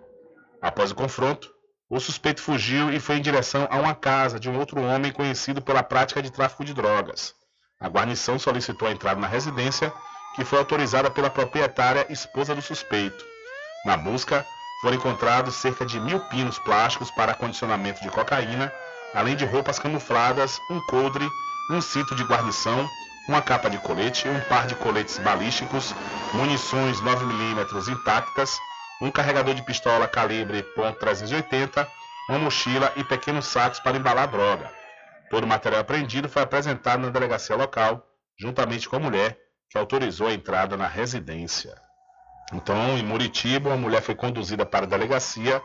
Após o confronto, o suspeito fugiu e foi em direção a uma casa de um outro homem conhecido pela prática de tráfico de drogas. A guarnição solicitou a entrada na residência, que foi autorizada pela proprietária esposa do suspeito. Na busca, foram encontrados cerca de mil pinos plásticos para acondicionamento de cocaína, além de roupas camufladas, um coldre, um cinto de guarnição uma capa de colete, um par de coletes balísticos, munições 9mm intactas, um carregador de pistola calibre .380, uma mochila e pequenos sacos para embalar droga. Todo o material apreendido foi apresentado na delegacia local, juntamente com a mulher que autorizou a entrada na residência. Então, em Muritiba, a mulher foi conduzida para a delegacia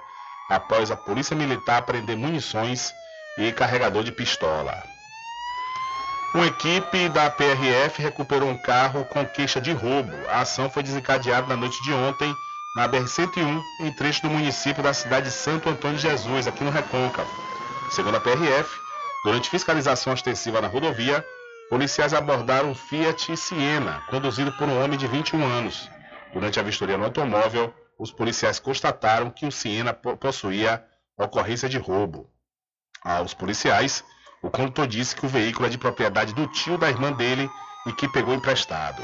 após a polícia militar prender munições e carregador de pistola. Uma equipe da PRF recuperou um carro com queixa de roubo. A ação foi desencadeada na noite de ontem na BR-101, em trecho do município da cidade de Santo Antônio de Jesus, aqui no Recôncavo. Segundo a PRF, durante fiscalização ostensiva na rodovia, policiais abordaram um Fiat Siena, conduzido por um homem de 21 anos. Durante a vistoria no automóvel, os policiais constataram que o Siena possuía ocorrência de roubo. Aos policiais, O condutor disse que o veículo é de propriedade do tio da irmã dele e que pegou emprestado.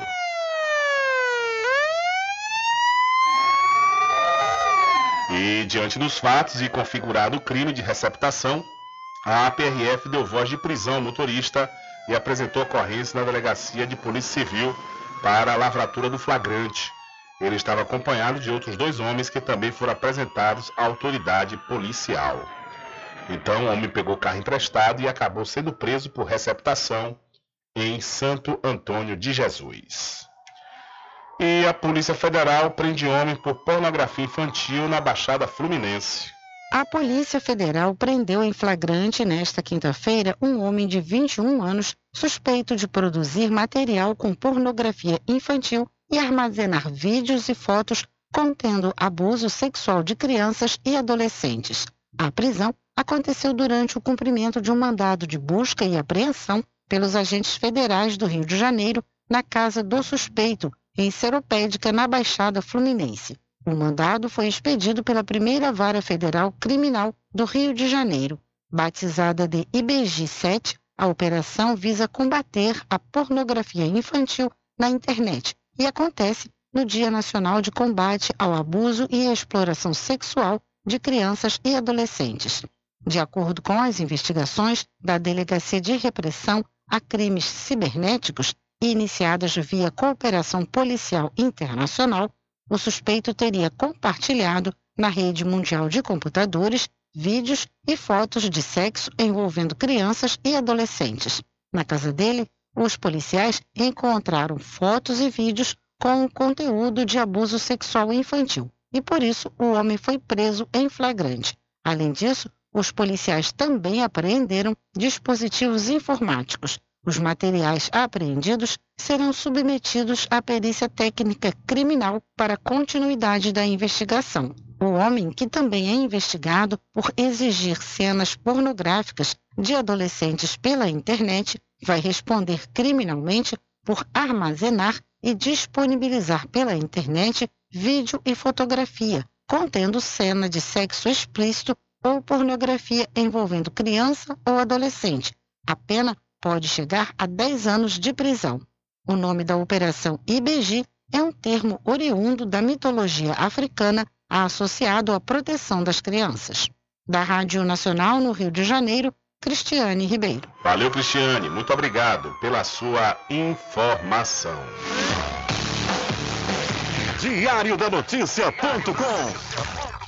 E diante dos fatos e configurado o crime de receptação, a APRF deu voz de prisão ao motorista e apresentou ocorrência na delegacia de Polícia Civil para a lavratura do flagrante. Ele estava acompanhado de outros dois homens que também foram apresentados à autoridade policial. Então, o homem pegou o carro emprestado e acabou sendo preso por receptação em Santo Antônio de Jesus. E a Polícia Federal prende homem por pornografia infantil na Baixada Fluminense. A Polícia Federal prendeu em flagrante nesta quinta-feira um homem de 21 anos suspeito de produzir material com pornografia infantil e armazenar vídeos e fotos contendo abuso sexual de crianças e adolescentes. A prisão aconteceu durante o cumprimento de um mandado de busca e apreensão pelos agentes federais do Rio de Janeiro na casa do suspeito, em Seropédica, na Baixada Fluminense. O mandado foi expedido pela primeira vara federal criminal do Rio de Janeiro. Batizada de IBG 7, a operação visa combater a pornografia infantil na internet e acontece no Dia Nacional de Combate ao Abuso e Exploração Sexual de Crianças e Adolescentes. De acordo com as investigações da Delegacia de Repressão a Crimes Cibernéticos, iniciadas via cooperação policial internacional, o suspeito teria compartilhado na rede mundial de computadores vídeos e fotos de sexo envolvendo crianças e adolescentes. Na casa dele, os policiais encontraram fotos e vídeos com conteúdo de abuso sexual infantil e por isso o homem foi preso em flagrante. Além disso, os policiais também apreenderam dispositivos informáticos. Os materiais apreendidos serão submetidos à perícia técnica criminal para continuidade da investigação. O homem, que também é investigado por exigir cenas pornográficas de adolescentes pela internet, vai responder criminalmente por armazenar e disponibilizar pela internet vídeo e fotografia contendo cena de sexo explícito ou pornografia envolvendo criança ou adolescente. A pena pode chegar a 10 anos de prisão. O nome da operação IBG é um termo oriundo da mitologia africana associado à proteção das crianças. Da Rádio Nacional no Rio de Janeiro, Cristiane Ribeiro. Valeu, Cristiane. Muito obrigado pela sua informação. Diário da Notícia.com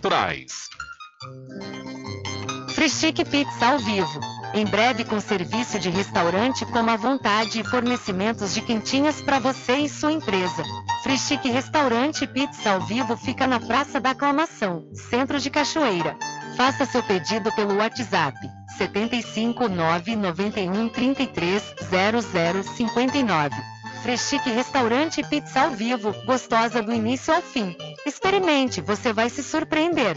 naturais. Frischique Pizza ao vivo. Em breve com serviço de restaurante com a vontade e fornecimentos de quentinhas para você e sua empresa. Frischique Restaurante Pizza ao vivo fica na Praça da Aclamação, Centro de Cachoeira. Faça seu pedido pelo WhatsApp 75 991 33 0059. Freschique Restaurante Pizza ao Vivo, gostosa do início ao fim. Experimente, você vai se surpreender.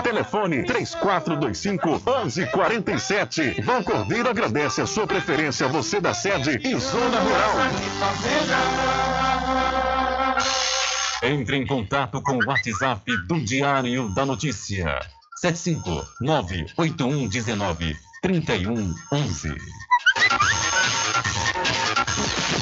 Telefone 3425 1147. Vão Cordeiro agradece a sua preferência, você da sede e zona rural. Entre em contato com o WhatsApp do Diário da Notícia. 759-8119-3111.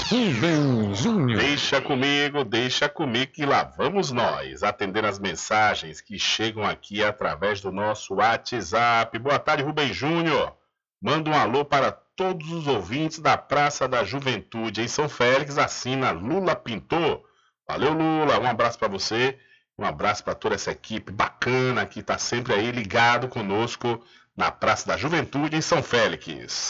Rubem Júnior. Deixa comigo, deixa comigo que lá vamos nós atender as mensagens que chegam aqui através do nosso WhatsApp. Boa tarde, Rubem Júnior. Manda um alô para todos os ouvintes da Praça da Juventude em São Félix. Assina Lula Pintor. Valeu, Lula. Um abraço para você. Um abraço para toda essa equipe bacana que está sempre aí ligado conosco na Praça da Juventude em São Félix.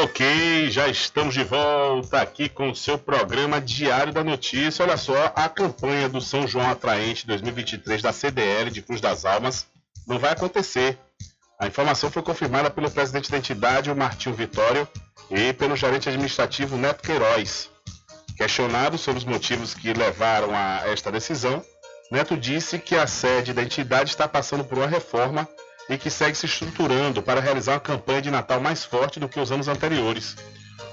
Ok, já estamos de volta aqui com o seu programa Diário da Notícia. Olha só, a campanha do São João Atraente 2023 da CDL de Cruz das Almas não vai acontecer. A informação foi confirmada pelo presidente da entidade, o Martinho Vitório, e pelo gerente administrativo Neto Queiroz. Questionado sobre os motivos que levaram a esta decisão, Neto disse que a sede da entidade está passando por uma reforma e que segue se estruturando para realizar uma campanha de Natal mais forte do que os anos anteriores.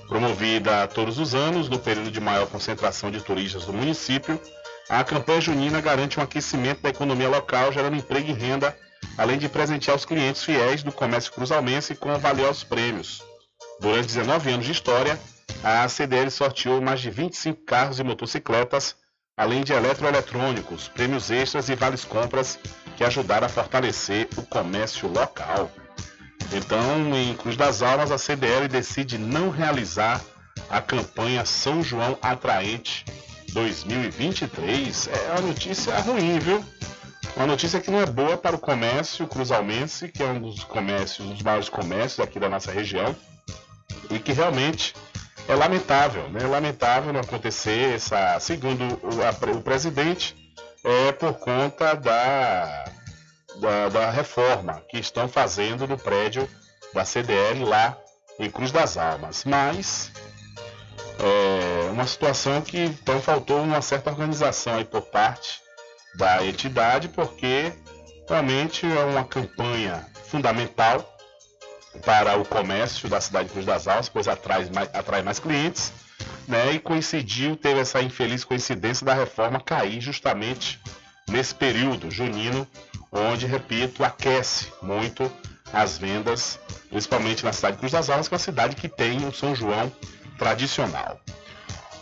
Promovida todos os anos, no período de maior concentração de turistas do município, a campanha junina garante um aquecimento da economia local, gerando emprego e renda, além de presentear os clientes fiéis do comércio cruzalmense com valiosos prêmios. Durante 19 anos de história, a CDL sorteou mais de 25 carros e motocicletas além de eletroeletrônicos, prêmios extras e vales compras que ajudaram a fortalecer o comércio local. Então, em Cruz das Almas, a CDL decide não realizar a campanha São João Atraente 2023. É uma notícia ruim, viu? Uma notícia que não é boa para o comércio cruzalmense, que é um dos comércios, um dos maiores comércios aqui da nossa região, e que realmente é lamentável, né? É lamentável não acontecer essa, segundo o, a, o presidente, é por conta da, da, da reforma que estão fazendo no prédio da CDL lá em Cruz das Almas. Mas é uma situação que então faltou uma certa organização aí por parte da entidade, porque realmente é uma campanha fundamental para o comércio da cidade de Cruz das Almas, pois atrai mais, atrai mais clientes, né? E coincidiu, teve essa infeliz coincidência da reforma cair justamente nesse período junino, onde, repito, aquece muito as vendas, principalmente na cidade de Cruz das Almas, que é uma cidade que tem um São João tradicional.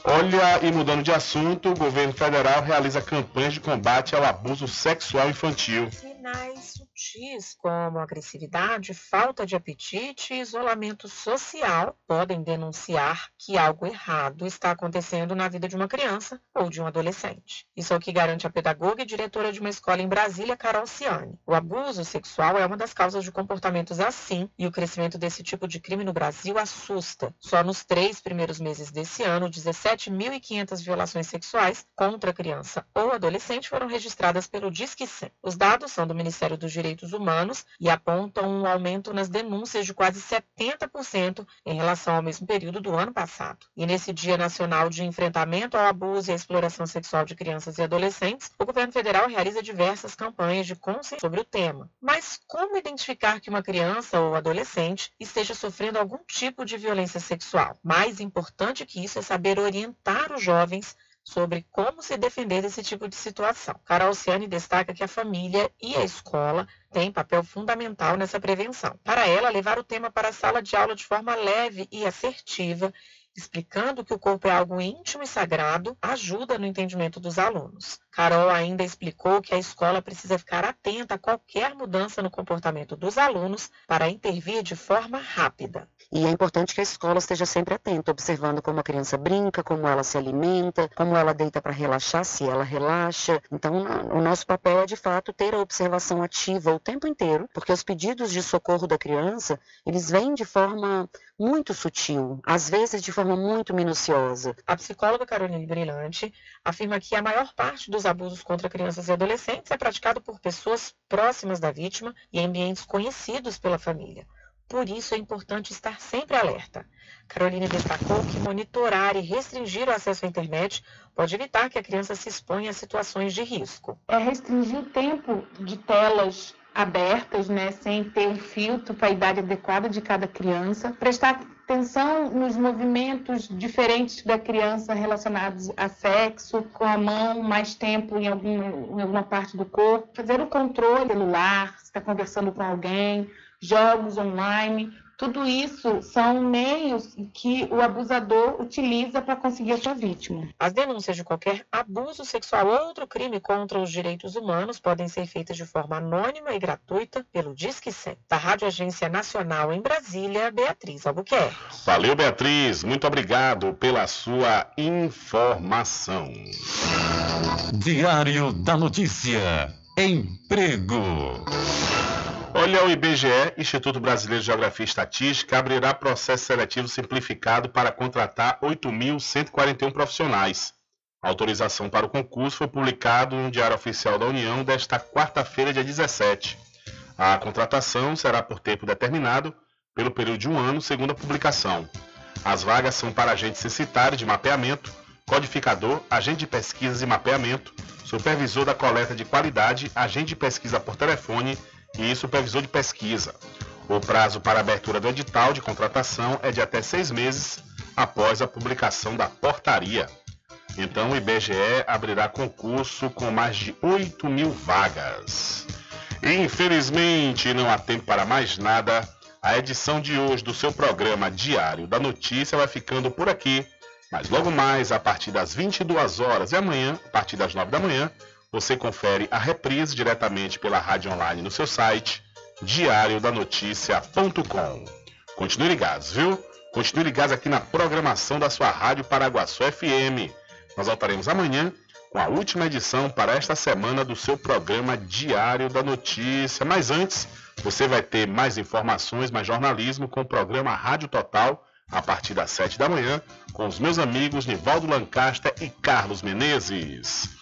Olha, e mudando de assunto, o governo federal realiza campanhas de combate ao abuso sexual infantil. Sinais sutis como agressividade, falta de apetite e isolamento social podem denunciar que algo errado está acontecendo na vida de uma criança ou de um adolescente. Isso é o que garante a pedagoga e diretora de uma escola em Brasília, Carol Ciani. O abuso sexual é uma das causas de comportamentos assim e o crescimento desse tipo de crime no Brasil assusta. Só nos três primeiros meses desse ano, 17.500 violações sexuais contra criança ou adolescente foram registradas pelo Disque 100. Os dados são do Ministério dos Direitos Humanos e apontam um aumento nas denúncias de quase 70% em relação ao mesmo período do ano passado. E nesse Dia Nacional de Enfrentamento ao Abuso e à Exploração Sexual de Crianças e Adolescentes, o governo federal realiza diversas campanhas de consciência sobre o tema. Mas como identificar que uma criança ou adolescente esteja sofrendo algum tipo de violência sexual? Mais importante que isso é saber orientar os jovens sobre como se defender desse tipo de situação. Carol Ciani destaca que a família e a escola têm papel fundamental nessa prevenção. Para ela, levar o tema para a sala de aula de forma leve e assertiva explicando que o corpo é algo íntimo e sagrado, ajuda no entendimento dos alunos. Carol ainda explicou que a escola precisa ficar atenta a qualquer mudança no comportamento dos alunos para intervir de forma rápida. E é importante que a escola esteja sempre atenta, observando como a criança brinca, como ela se alimenta, como ela deita para relaxar, se ela relaxa. Então, o nosso papel é de fato ter a observação ativa o tempo inteiro, porque os pedidos de socorro da criança, eles vêm de forma muito sutil, às vezes de forma muito minuciosa. A psicóloga Caroline Brilhante afirma que a maior parte dos abusos contra crianças e adolescentes é praticado por pessoas próximas da vítima e em ambientes conhecidos pela família. Por isso é importante estar sempre alerta. Carolina destacou que monitorar e restringir o acesso à internet pode evitar que a criança se exponha a situações de risco. É restringir o tempo de telas abertas, né, sem ter um filtro para a idade adequada de cada criança, prestar atenção nos movimentos diferentes da criança relacionados a sexo, com a mão mais tempo em, algum, em alguma parte do corpo, fazer o controle celular, se está conversando com alguém, jogos online, tudo isso são meios que o abusador utiliza para conseguir a sua vítima. As denúncias de qualquer abuso sexual ou outro crime contra os direitos humanos podem ser feitas de forma anônima e gratuita pelo Disque 100. Da Rádio Agência Nacional em Brasília, Beatriz Albuquerque. Valeu, Beatriz. Muito obrigado pela sua informação. Diário da Notícia. Emprego. Olha, o IBGE, Instituto Brasileiro de Geografia e Estatística, abrirá processo seletivo simplificado para contratar 8.141 profissionais. A autorização para o concurso foi publicado no Diário Oficial da União desta quarta-feira, dia 17. A contratação será por tempo determinado, pelo período de um ano, segundo a publicação. As vagas são para agente censitário de mapeamento, codificador, agente de pesquisas e mapeamento, supervisor da coleta de qualidade, agente de pesquisa por telefone e supervisor de pesquisa. O prazo para abertura do edital de contratação é de até seis meses após a publicação da portaria. Então, o IBGE abrirá concurso com mais de 8 mil vagas. Infelizmente, não há tempo para mais nada. A edição de hoje do seu programa Diário da Notícia vai ficando por aqui. Mas logo mais, a partir das 22 horas e amanhã, a partir das 9 da manhã, você confere a reprise diretamente pela rádio online no seu site diariodanoticia.com. Continue ligados, viu? Continue ligados aqui na programação da sua Rádio Paraguaçu FM. Nós voltaremos amanhã com a última edição para esta semana do seu programa Diário da Notícia. Mas antes, você vai ter mais informações, mais jornalismo com o programa Rádio Total a partir das 7 da manhã com os meus amigos Nivaldo Lancaster e Carlos Menezes.